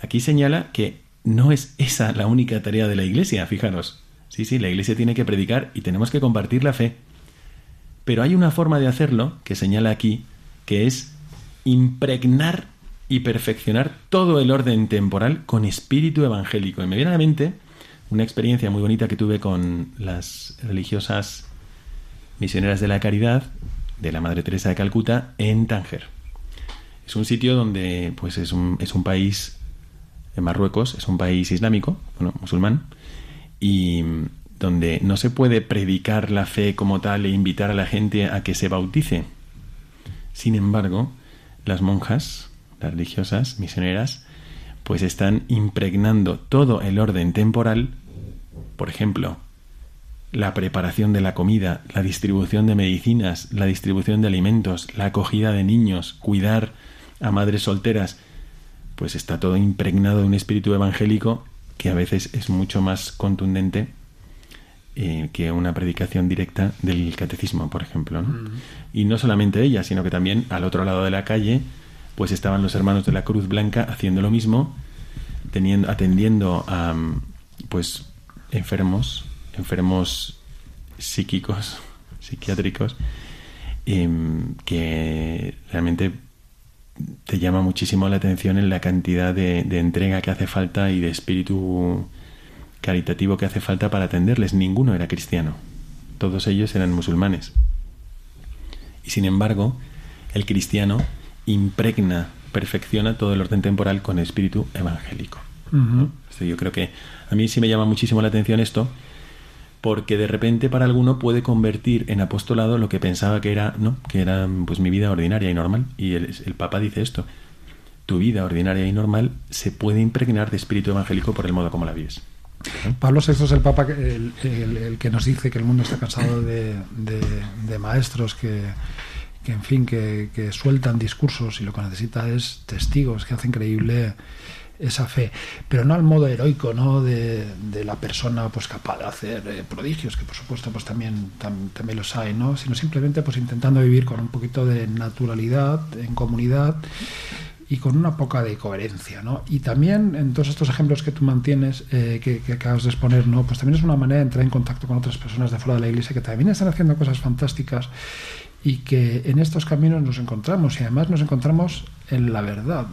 aquí señala que no es esa la única tarea de la Iglesia, fijaros. Sí, sí, la Iglesia tiene que predicar y tenemos que compartir la fe. Pero hay una forma de hacerlo, que señala aquí, que es impregnar y perfeccionar todo el orden temporal con espíritu evangélico. Y me viene a la mente una experiencia muy bonita que tuve con las religiosas misioneras de la caridad de la Madre Teresa de Calcuta en Tánger. Es un sitio donde pues es un, es un país en Marruecos, es un país islámico, bueno, musulmán, y donde no se puede predicar la fe como tal e invitar a la gente a que se bautice. Sin embargo, las monjas, las religiosas, misioneras, pues están impregnando todo el orden temporal, por ejemplo, la preparación de la comida, la distribución de medicinas, la distribución de alimentos, la acogida de niños, cuidar a madres solteras, pues está todo impregnado de un espíritu evangélico que a veces es mucho más contundente eh, que una predicación directa del catecismo, por ejemplo. Y no solamente ella, sino que también al otro lado de la calle, pues estaban los hermanos de la Cruz Blanca haciendo lo mismo, teniendo, atendiendo a pues enfermos, enfermos psíquicos, *laughs* psiquiátricos, em, que realmente te llama muchísimo la atención en la cantidad de, entrega que hace falta y de espíritu caritativo que hace falta para atenderles. Ninguno era cristiano. Todos ellos eran musulmanes. Y sin embargo, el cristiano impregna, perfecciona todo el orden temporal con espíritu evangélico. yo creo que a mí sí me llama muchísimo la atención esto, porque de repente para alguno puede convertir en apostolado lo que pensaba que era, ¿no? que era pues mi vida ordinaria y normal. Y el, el Papa dice esto, tu vida ordinaria y normal se puede impregnar de espíritu evangélico por el modo como la vives. Pablo VI es el Papa el, que nos dice que el mundo está cansado de, de, maestros que, que, en fin, que, sueltan discursos y lo que necesita es testigos que hacen creíble esa fe, pero no al modo heroico ¿no? de, la persona pues capaz de hacer eh, prodigios, que por supuesto pues también, también los hay, ¿no? sino simplemente pues intentando vivir con un poquito de naturalidad, en comunidad y con una poca de coherencia. ¿no? Y también en todos estos ejemplos que tú mantienes, eh, que, acabas de exponer, ¿no? pues también es una manera de entrar en contacto con otras personas de fuera de la iglesia que también están haciendo cosas fantásticas y que en estos caminos nos encontramos y además nos encontramos en la verdad.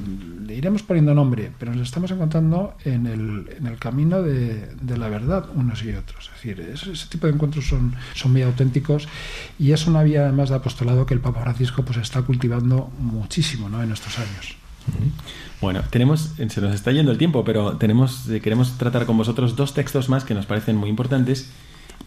Le iremos poniendo nombre, pero nos estamos encontrando en el, en el camino de, de, la verdad unos y otros. Es decir, ese, tipo de encuentros son, son muy auténticos y es una vía además de apostolado que el Papa Francisco pues está cultivando muchísimo ¿no? en estos años. Bueno, tenemos, se nos está yendo el tiempo, pero eh, queremos tratar con vosotros dos textos más que nos parecen muy importantes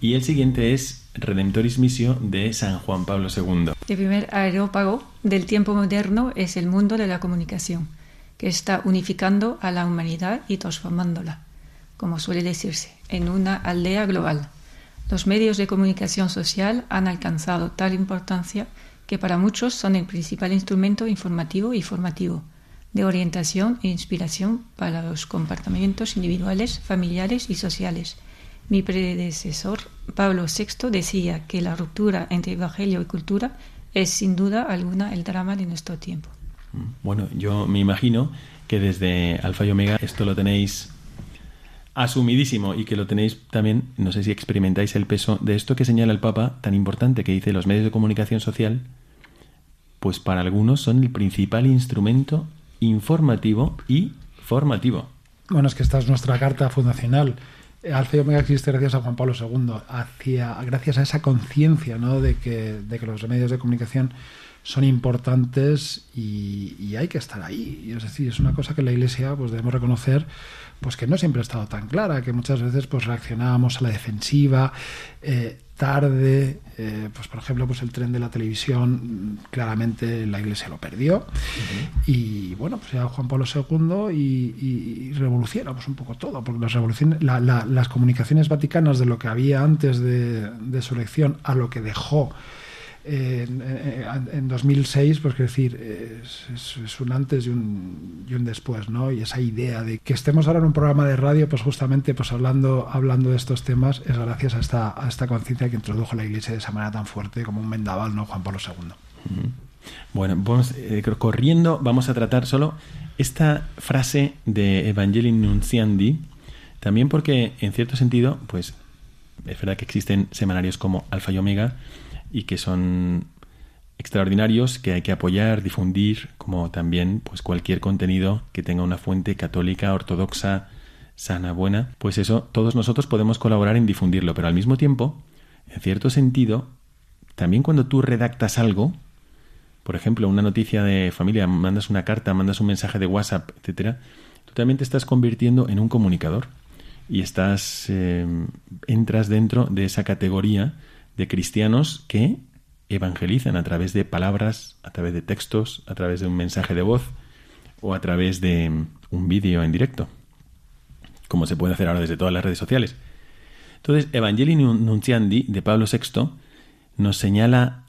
Y el siguiente es Redemptoris Missio de San Juan Pablo II. El primer aerópago del tiempo moderno es el mundo de la comunicación, que está unificando a la humanidad y transformándola, como suele decirse, en una aldea global. Los medios de comunicación social han alcanzado tal importancia que para muchos son el principal instrumento informativo y formativo, de orientación e inspiración para los comportamientos individuales, familiares y sociales mi predecesor, Pablo VI, decía que la ruptura entre Evangelio y cultura es sin duda alguna el drama de nuestro tiempo. Mm, bueno, yo me imagino que desde Alfa y Omega esto lo tenéis asumidísimo y que lo tenéis también, no sé si experimentáis el peso de esto que señala el Papa tan importante que dice los medios de comunicación social, pues para algunos son el principal instrumento informativo y formativo. Bueno, es que esta es nuestra carta fundacional Alfa y existe gracias a Juan Pablo II, hacia, gracias a esa conciencia ¿no? de, que, de que los medios de comunicación son importantes y, hay que estar ahí. Es decir, es una cosa que la Iglesia pues debemos reconocer pues que no siempre ha estado tan clara, que muchas veces pues reaccionábamos a la defensiva. Eh, tarde, eh, pues por ejemplo, pues el tren de la televisión, claramente la Iglesia lo perdió. Y bueno, pues ya Juan Pablo II y, y, revolucionamos un poco todo, porque las, revoluciones, las comunicaciones vaticanas de lo que había antes de, de su elección a lo que dejó en, 2006, pues quiero decir, es, un antes y un, y un, después, ¿no? Y esa idea de que estemos ahora en un programa de radio, pues justamente pues hablando, hablando de estos temas, es gracias a esta, a esta conciencia que introdujo la Iglesia de esa manera tan fuerte como un mendaval, ¿no? Juan Pablo II. Bueno, vamos, eh, corriendo, vamos a tratar solo esta frase de Evangelii Nunciandi, también porque, en cierto sentido, pues es verdad que existen semanarios como Alfa y Omega, y que son extraordinarios que hay que apoyar, difundir, como también pues cualquier contenido que tenga una fuente católica, ortodoxa, sana, buena, pues eso todos nosotros podemos colaborar en difundirlo, pero al mismo tiempo, en cierto sentido, también cuando tú redactas algo, por ejemplo, una noticia de familia, mandas una carta, mandas un mensaje de WhatsApp, etcétera, tú también te estás convirtiendo en un comunicador y estás eh, entras dentro de esa categoría de cristianos que evangelizan a través de palabras, a través de textos, a través de un mensaje de voz o a través de un vídeo en directo, como se puede hacer ahora desde todas las redes sociales. Entonces, Evangelii Nunciandi de Pablo VI nos señala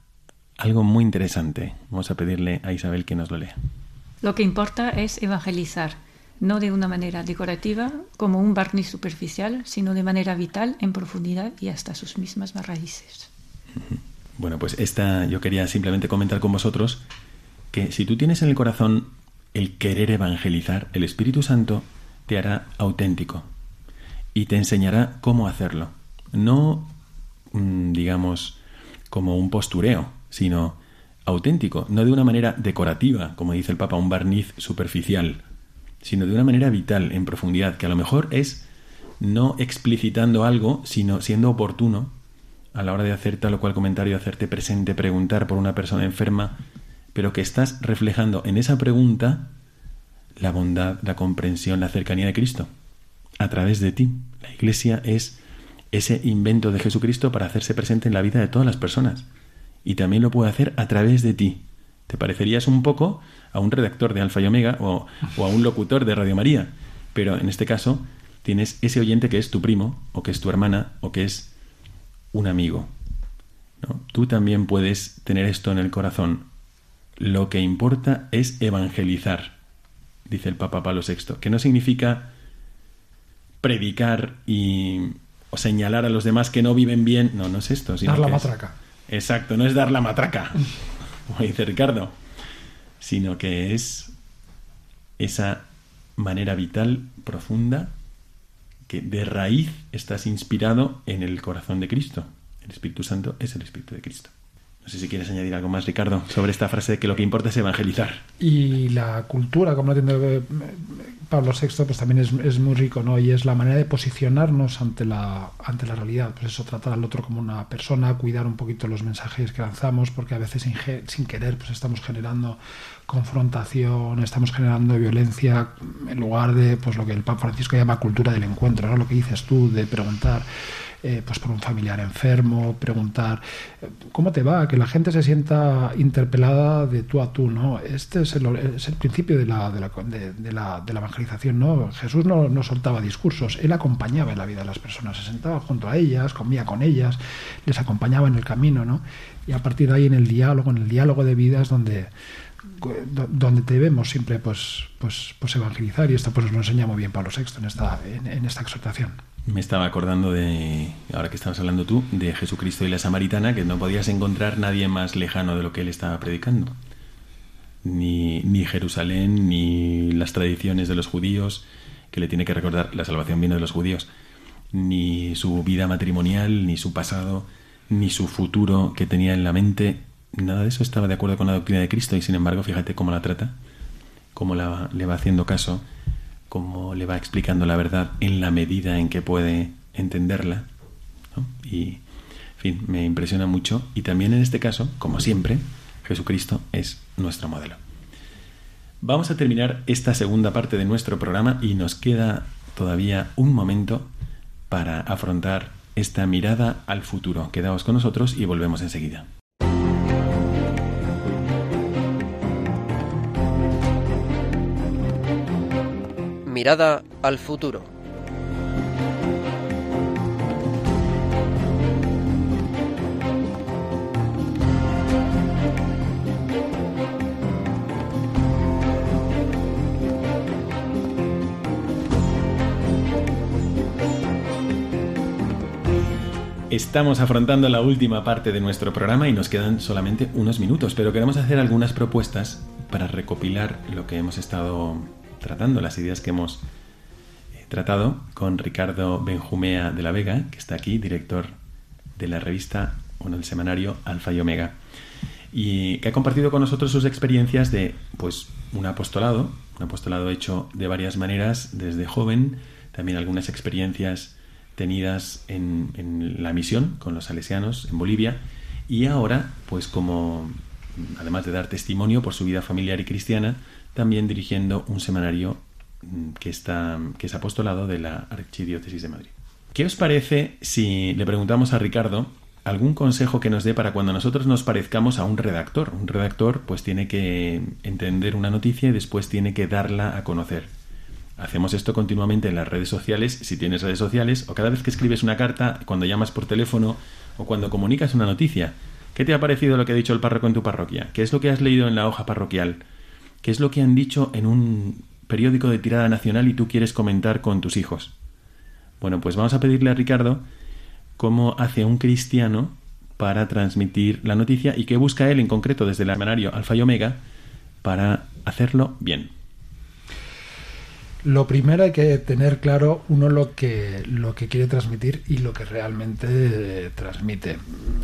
algo muy interesante. Vamos a pedirle a Isabel que nos lo lea. Lo que importa es evangelizar, no de una manera decorativa, como un barniz superficial, sino de manera vital, en profundidad y hasta sus mismas raíces. Bueno, pues esta yo quería simplemente comentar con vosotros que si tú tienes en el corazón el querer evangelizar, el Espíritu Santo te hará auténtico y te enseñará cómo hacerlo. No, mm, digamos, como un postureo, sino auténtico, no de una manera decorativa, como dice el Papa, un barniz superficial, sino de una manera vital, en profundidad, que a lo mejor es no explicitando algo, sino siendo oportuno a la hora de hacer tal o cual comentario, hacerte presente, preguntar por una persona enferma, pero que estás reflejando en esa pregunta la bondad, la comprensión, la cercanía de Cristo, a través de ti. La Iglesia es ese invento de Jesucristo para hacerse presente en la vida de todas las personas. Y también lo puede hacer a través de ti. Te parecerías un poco a un redactor de Alfa y Omega o, a un locutor de Radio María. Pero en este caso tienes ese oyente que es tu primo, o que es tu hermana, o que es un amigo. ¿no? Tú también puedes tener esto en el corazón. Lo que importa es evangelizar, dice el Papa Pablo VI, que no significa predicar y o señalar a los demás que no viven bien. No, no es esto. Sino dar la matraca. exacto, no es dar la matraca, *laughs* como dice Ricardo sino que es esa manera vital profunda que de raíz estás inspirado en el corazón de Cristo. El Espíritu Santo es el Espíritu de Cristo. No sé si quieres añadir algo más, Ricardo, sobre esta frase de que lo que importa es evangelizar. Y la cultura, como lo tiene Pablo VI, pues también es, es, muy rico, ¿no? Y es la manera de posicionarnos ante la, ante la realidad. Pues eso, tratar al otro como una persona, cuidar un poquito los mensajes que lanzamos, porque a veces sin, sin querer pues estamos generando confrontación, estamos generando violencia en lugar de pues lo que el Papa Francisco llama cultura del encuentro, ¿no? Lo que dices tú de preguntar eh, pues por un familiar enfermo, preguntar eh, cómo te va, que la gente se sienta interpelada de tú a tú, ¿no? Este es el, principio de la, de la, de, la, de, la, evangelización, ¿no? Jesús no, no soltaba discursos, él acompañaba en la vida de las personas, se sentaba junto a ellas, comía con ellas, les acompañaba en el camino, ¿no? Y a partir de ahí en el diálogo, en el diálogo de vida es donde donde debemos siempre pues, pues, pues evangelizar y esto pues nos lo enseña muy bien Pablo VI en esta, en, en esta exhortación. Me estaba acordando de, ahora que estabas hablando tú, de Jesucristo y la Samaritana, que no podías encontrar nadie más lejano de lo que él estaba predicando. Ni, ni Jerusalén, ni las tradiciones de los judíos, que le tiene que recordar, la salvación vino de los judíos, ni su vida matrimonial, ni su pasado, ni su futuro que tenía en la mente, nada de eso estaba de acuerdo con la doctrina de Cristo y sin embargo fíjate cómo la trata, cómo le va haciendo caso cómo le va explicando la verdad en la medida en que puede entenderla. Y, en fin, me impresiona mucho. Y también en este caso, como siempre, Jesucristo es nuestro modelo. Vamos a terminar esta segunda parte de nuestro programa y nos queda todavía un momento para afrontar esta mirada al futuro. Quedaos con nosotros y volvemos enseguida. Mirada al futuro. Estamos afrontando la última parte de nuestro programa y nos quedan solamente unos minutos, pero queremos hacer algunas propuestas para recopilar lo que hemos estado tratando, las ideas que hemos eh, tratado con Ricardo Benjumea de la Vega, que está aquí, director de la revista, o del semanario Alfa y Omega, y que ha compartido con nosotros sus experiencias de pues un apostolado, un apostolado hecho de varias maneras desde joven, también algunas experiencias tenidas en, en la misión con los salesianos en Bolivia, y ahora, pues como además de dar testimonio por su vida familiar y cristiana, también dirigiendo un semanario mm, que, está, que es apostolado de la Archidiócesis de Madrid. ¿Qué os parece si le preguntamos a Ricardo algún consejo que nos dé para cuando nosotros nos parezcamos a un redactor? Un redactor pues tiene que entender una noticia y después tiene que darla a conocer. Hacemos esto continuamente en las redes sociales, si tienes redes sociales, o cada vez que escribes una carta, cuando llamas por teléfono o cuando comunicas una noticia. ¿Qué te ha parecido lo que ha dicho el párroco en tu parroquia? ¿Qué es lo que has leído en la hoja parroquial? ¿Qué es lo que han dicho en un periódico de tirada nacional y tú quieres comentar con tus hijos? Bueno, pues vamos a pedirle a Ricardo cómo hace un cristiano para transmitir la noticia y qué busca él en concreto desde el semanario Alfa y Omega para hacerlo bien. Lo primero hay que tener claro uno lo que, lo que quiere transmitir y lo que realmente eh, transmite.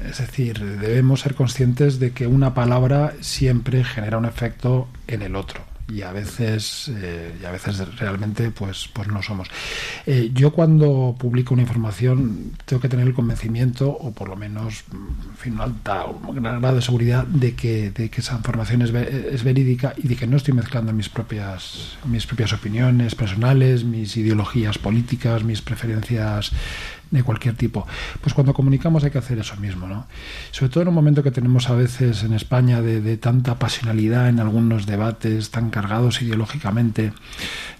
Es decir, debemos ser conscientes de que una palabra siempre genera un efecto en el otro y a veces eh, y a veces realmente pues pues no somos. Eh, yo cuando publico una información tengo que tener el convencimiento o por lo menos en fin, un alta un gran grado de seguridad de que, de que esa información es, es, verídica y de que no estoy mezclando mis propias mis propias opiniones personales mis ideologías políticas mis preferencias de cualquier tipo. Pues cuando comunicamos hay que hacer eso mismo, ¿no? Sobre todo en un momento que tenemos a veces en España de, de tanta pasionalidad en algunos debates tan cargados ideológicamente,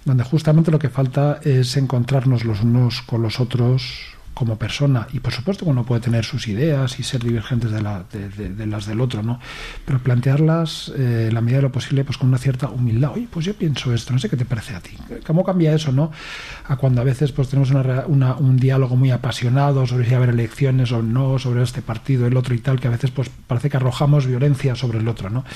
donde justamente lo que falta es encontrarnos los unos con los otros como persona y por supuesto que uno puede tener sus ideas y ser divergentes de, la, de, las del otro no pero plantearlas eh, la medida de lo posible pues con una cierta humildad. Oye pues yo pienso esto no sé qué te parece a ti cómo cambia eso no a cuando a veces pues tenemos una, una, un diálogo muy apasionado sobre si haber elecciones o no sobre este partido el otro y tal que a veces pues parece que arrojamos violencia sobre el otro no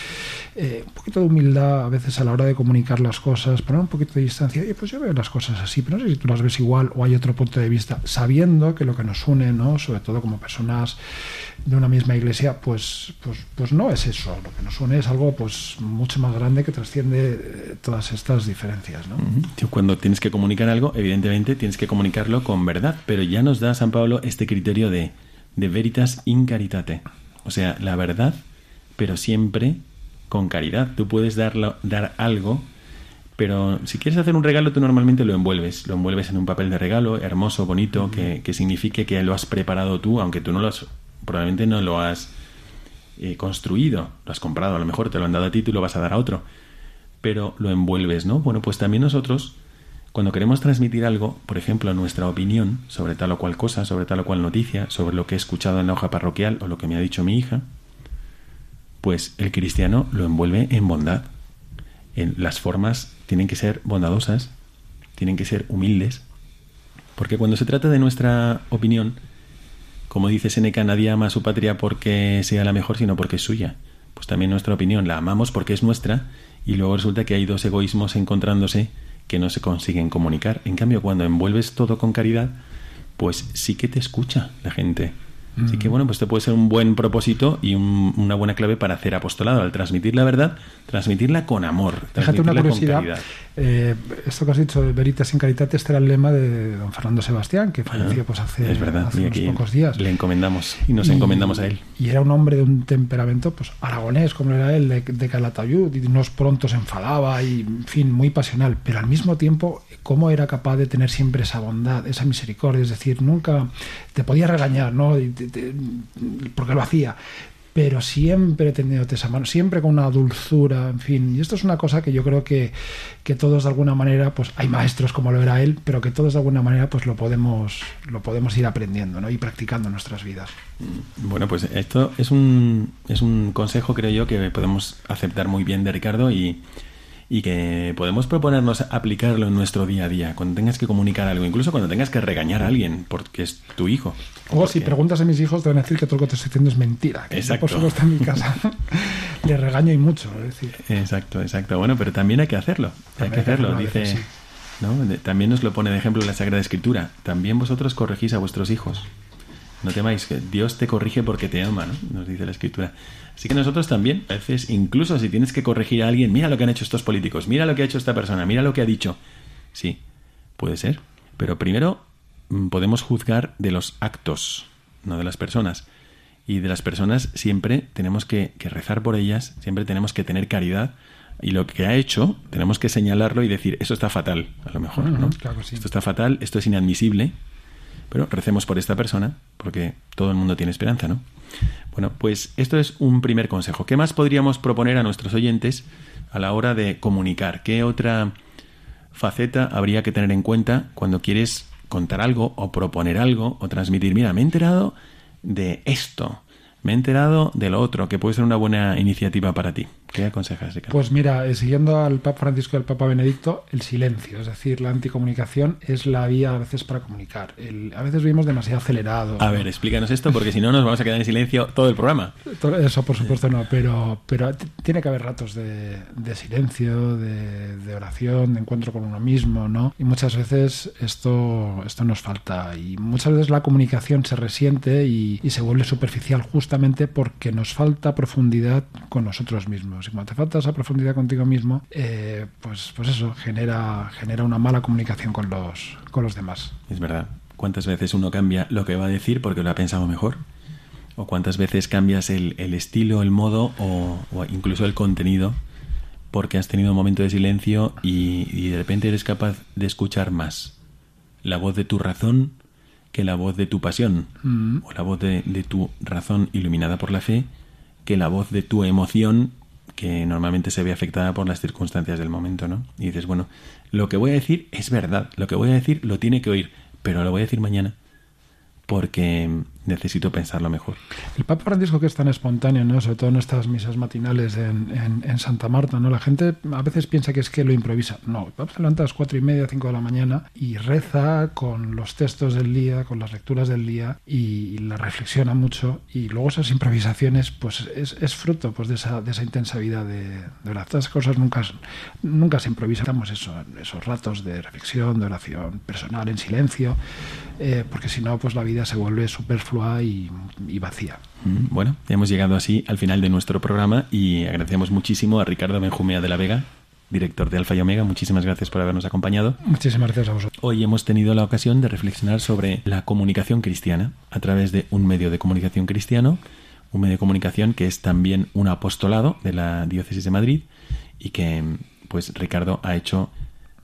eh, un poquito de humildad a veces a la hora de comunicar las cosas poner un poquito de distancia. Oye pues yo veo las cosas así pero no sé si tú las ves igual o hay otro punto de vista sabiendo que lo que nos une, ¿no? Sobre todo como personas de una misma iglesia, pues, pues, pues no es eso. Lo que nos une es algo pues mucho más grande que trasciende eh, todas estas diferencias, ¿no? Cuando tienes que comunicar algo, evidentemente tienes que comunicarlo con verdad, pero ya nos da San Pablo este criterio de, de veritas in caritate. O sea, la verdad, pero siempre con caridad. Tú puedes dar, dar algo pero si quieres hacer un regalo, tú normalmente lo envuelves. Lo envuelves en un papel de regalo, hermoso, bonito, que, signifique que lo has preparado tú, aunque tú no lo has, probablemente no lo has eh, construido, lo has comprado, a lo mejor te lo han dado a ti, tú lo vas a dar a otro. Pero lo envuelves, ¿no? Bueno, pues también nosotros, cuando queremos transmitir algo, por ejemplo, nuestra opinión sobre tal o cual cosa, sobre tal o cual noticia, sobre lo que he escuchado en la hoja parroquial o lo que me ha dicho mi hija, pues el cristiano lo envuelve en bondad. En las formas tienen que ser bondadosas, tienen que ser humildes, porque cuando se trata de nuestra opinión, como dice Seneca, nadie ama a su patria porque sea la mejor, sino porque es suya. Pues también nuestra opinión la amamos porque es nuestra y luego resulta que hay dos egoísmos encontrándose que no se consiguen comunicar. En cambio, cuando envuelves todo con caridad, pues sí que te escucha la gente. Así que bueno, pues te puede ser un buen propósito y una buena clave para hacer apostolado, al transmitir la verdad, transmitirla con amor. Fíjate una curiosidad. Eh, esto que has dicho de Veritas en Caritate, este era el lema de don Fernando Sebastián, que falleció pues hace, es verdad, unos pocos días. Le encomendamos y nos encomendamos a él. Y era un hombre de un temperamento pues aragonés, como era él, de, de Calatayud, y unos pronto se enfadaba y, en fin, muy pasional, pero al mismo tiempo, cómo era capaz de tener siempre esa bondad, esa misericordia, es decir, nunca te podía regañar, ¿no? Porque lo hacía, pero siempre teniéndote esa mano, siempre con una dulzura, en fin. Y esto es una cosa que yo creo que, que, todos de alguna manera, pues hay maestros como lo era él, pero que todos de alguna manera pues lo podemos, lo podemos ir aprendiendo ¿no? y practicando en nuestras vidas. Bueno, pues esto es un, es un consejo, creo yo, que podemos aceptar muy bien de Ricardo y y que podemos proponernos aplicarlo en nuestro día a día, cuando tengas que comunicar algo, incluso cuando tengas que regañar a alguien porque es tu hijo. O si preguntas a mis hijos te van a decir que todo lo que te estoy diciendo es mentira, que exacto. por solo está en mi casa. *laughs* Le regaño y mucho, decir. Exacto, exacto. Bueno, pero también hay que hacerlo. hay que hacerlo, dice... ¿no? También nos lo pone de ejemplo la Sagrada Escritura. También vosotros corregís a vuestros hijos. No temáis, que Dios te corrige porque te ama, ¿no? Nos dice la Escritura. Así que nosotros también, a veces, incluso si tienes que corregir a alguien, mira lo que han hecho estos políticos, mira lo que ha hecho esta persona, mira lo que ha dicho. Sí, puede ser. Pero primero mm, podemos juzgar de los actos, no de las personas. Y de las personas siempre tenemos que, rezar por ellas, siempre tenemos que tener caridad. Y lo que ha hecho, tenemos que señalarlo y decir, eso está fatal, a lo mejor, ¿no? Esto está fatal, esto es inadmisible, pero recemos por esta persona, porque todo el mundo tiene esperanza, ¿no? Bueno, pues esto es un primer consejo. ¿Qué más podríamos proponer a nuestros oyentes a la hora de comunicar? ¿Qué otra faceta habría que tener en cuenta cuando quieres contar algo o proponer algo o transmitir? Mira, me he enterado de esto me he enterado de lo otro, que puede ser una buena iniciativa para ti. ¿Qué aconsejas, Ricardo? Pues mira, eh, siguiendo al Papa Francisco y al Papa Benedicto, el silencio, es decir, la anticomunicación es la vía a veces para comunicar. a veces vivimos demasiado acelerado. A ver, explícanos esto, porque si no nos vamos a quedar en silencio todo el programa. Eso, por supuesto, no, pero, pero tiene que haber ratos de, silencio, de, oración, de encuentro con uno mismo, ¿no? Y muchas veces esto, esto nos falta. Y muchas veces la comunicación se resiente y se vuelve superficial justo porque nos falta profundidad con nosotros mismos. Y cuando te falta esa profundidad contigo mismo, eh, pues, pues eso genera, genera una mala comunicación con los, con los demás. Es verdad. ¿Cuántas veces uno cambia lo que va a decir porque lo ha pensado mejor? ¿O cuántas veces cambias el, estilo, el modo o, incluso el contenido porque has tenido un momento de silencio y de repente eres capaz de escuchar más la voz de tu razón que la voz de tu pasión mm. o la voz de, tu razón iluminada por la fe que la voz de tu emoción que normalmente se ve afectada por las circunstancias del momento, ¿no? Y dices, bueno, lo que voy a decir es verdad, lo que voy a decir lo tiene que oír, pero lo voy a decir mañana porque necesito pensarlo mejor. El Papa Francisco que es tan espontáneo, ¿no? sobre todo en estas misas matinales en, en, Santa Marta, ¿no? la gente a veces piensa que es que lo improvisa. No, el Papa se levanta a las cuatro y media, cinco de la mañana y reza con los textos del día, con las lecturas del día y la reflexiona mucho y luego esas improvisaciones pues es, es fruto pues de esa, de esa intensa vida de, de verdad. Estas cosas nunca, nunca se improvisamos eso, esos ratos de reflexión, de oración personal en silencio, eh, porque si no pues la vida se vuelve superflua y, y vacía. Mm, bueno, hemos llegado así al final de nuestro programa y agradecemos muchísimo a Ricardo Benjumea de la Vega, director de Alfa y Omega. Muchísimas gracias por habernos acompañado. Muchísimas gracias a vosotros. Hoy hemos tenido la ocasión de reflexionar sobre la comunicación cristiana a través de un medio de comunicación cristiano, un medio de comunicación que es también un apostolado de la Diócesis de Madrid y que pues Ricardo ha hecho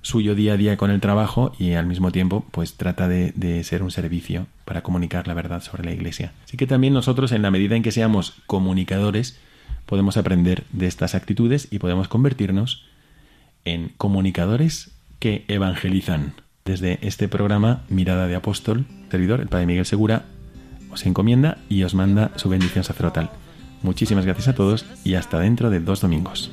suyo día a día con el trabajo y al mismo tiempo pues trata de, de, ser un servicio para comunicar la verdad sobre la iglesia. Así que también nosotros en la medida en que seamos comunicadores podemos aprender de estas actitudes y podemos convertirnos en comunicadores que evangelizan. Desde este programa Mirada de Apóstol, servidor, el Padre Miguel Segura, os encomienda y os manda su bendición sacerdotal. Muchísimas gracias a todos y hasta dentro de dos domingos.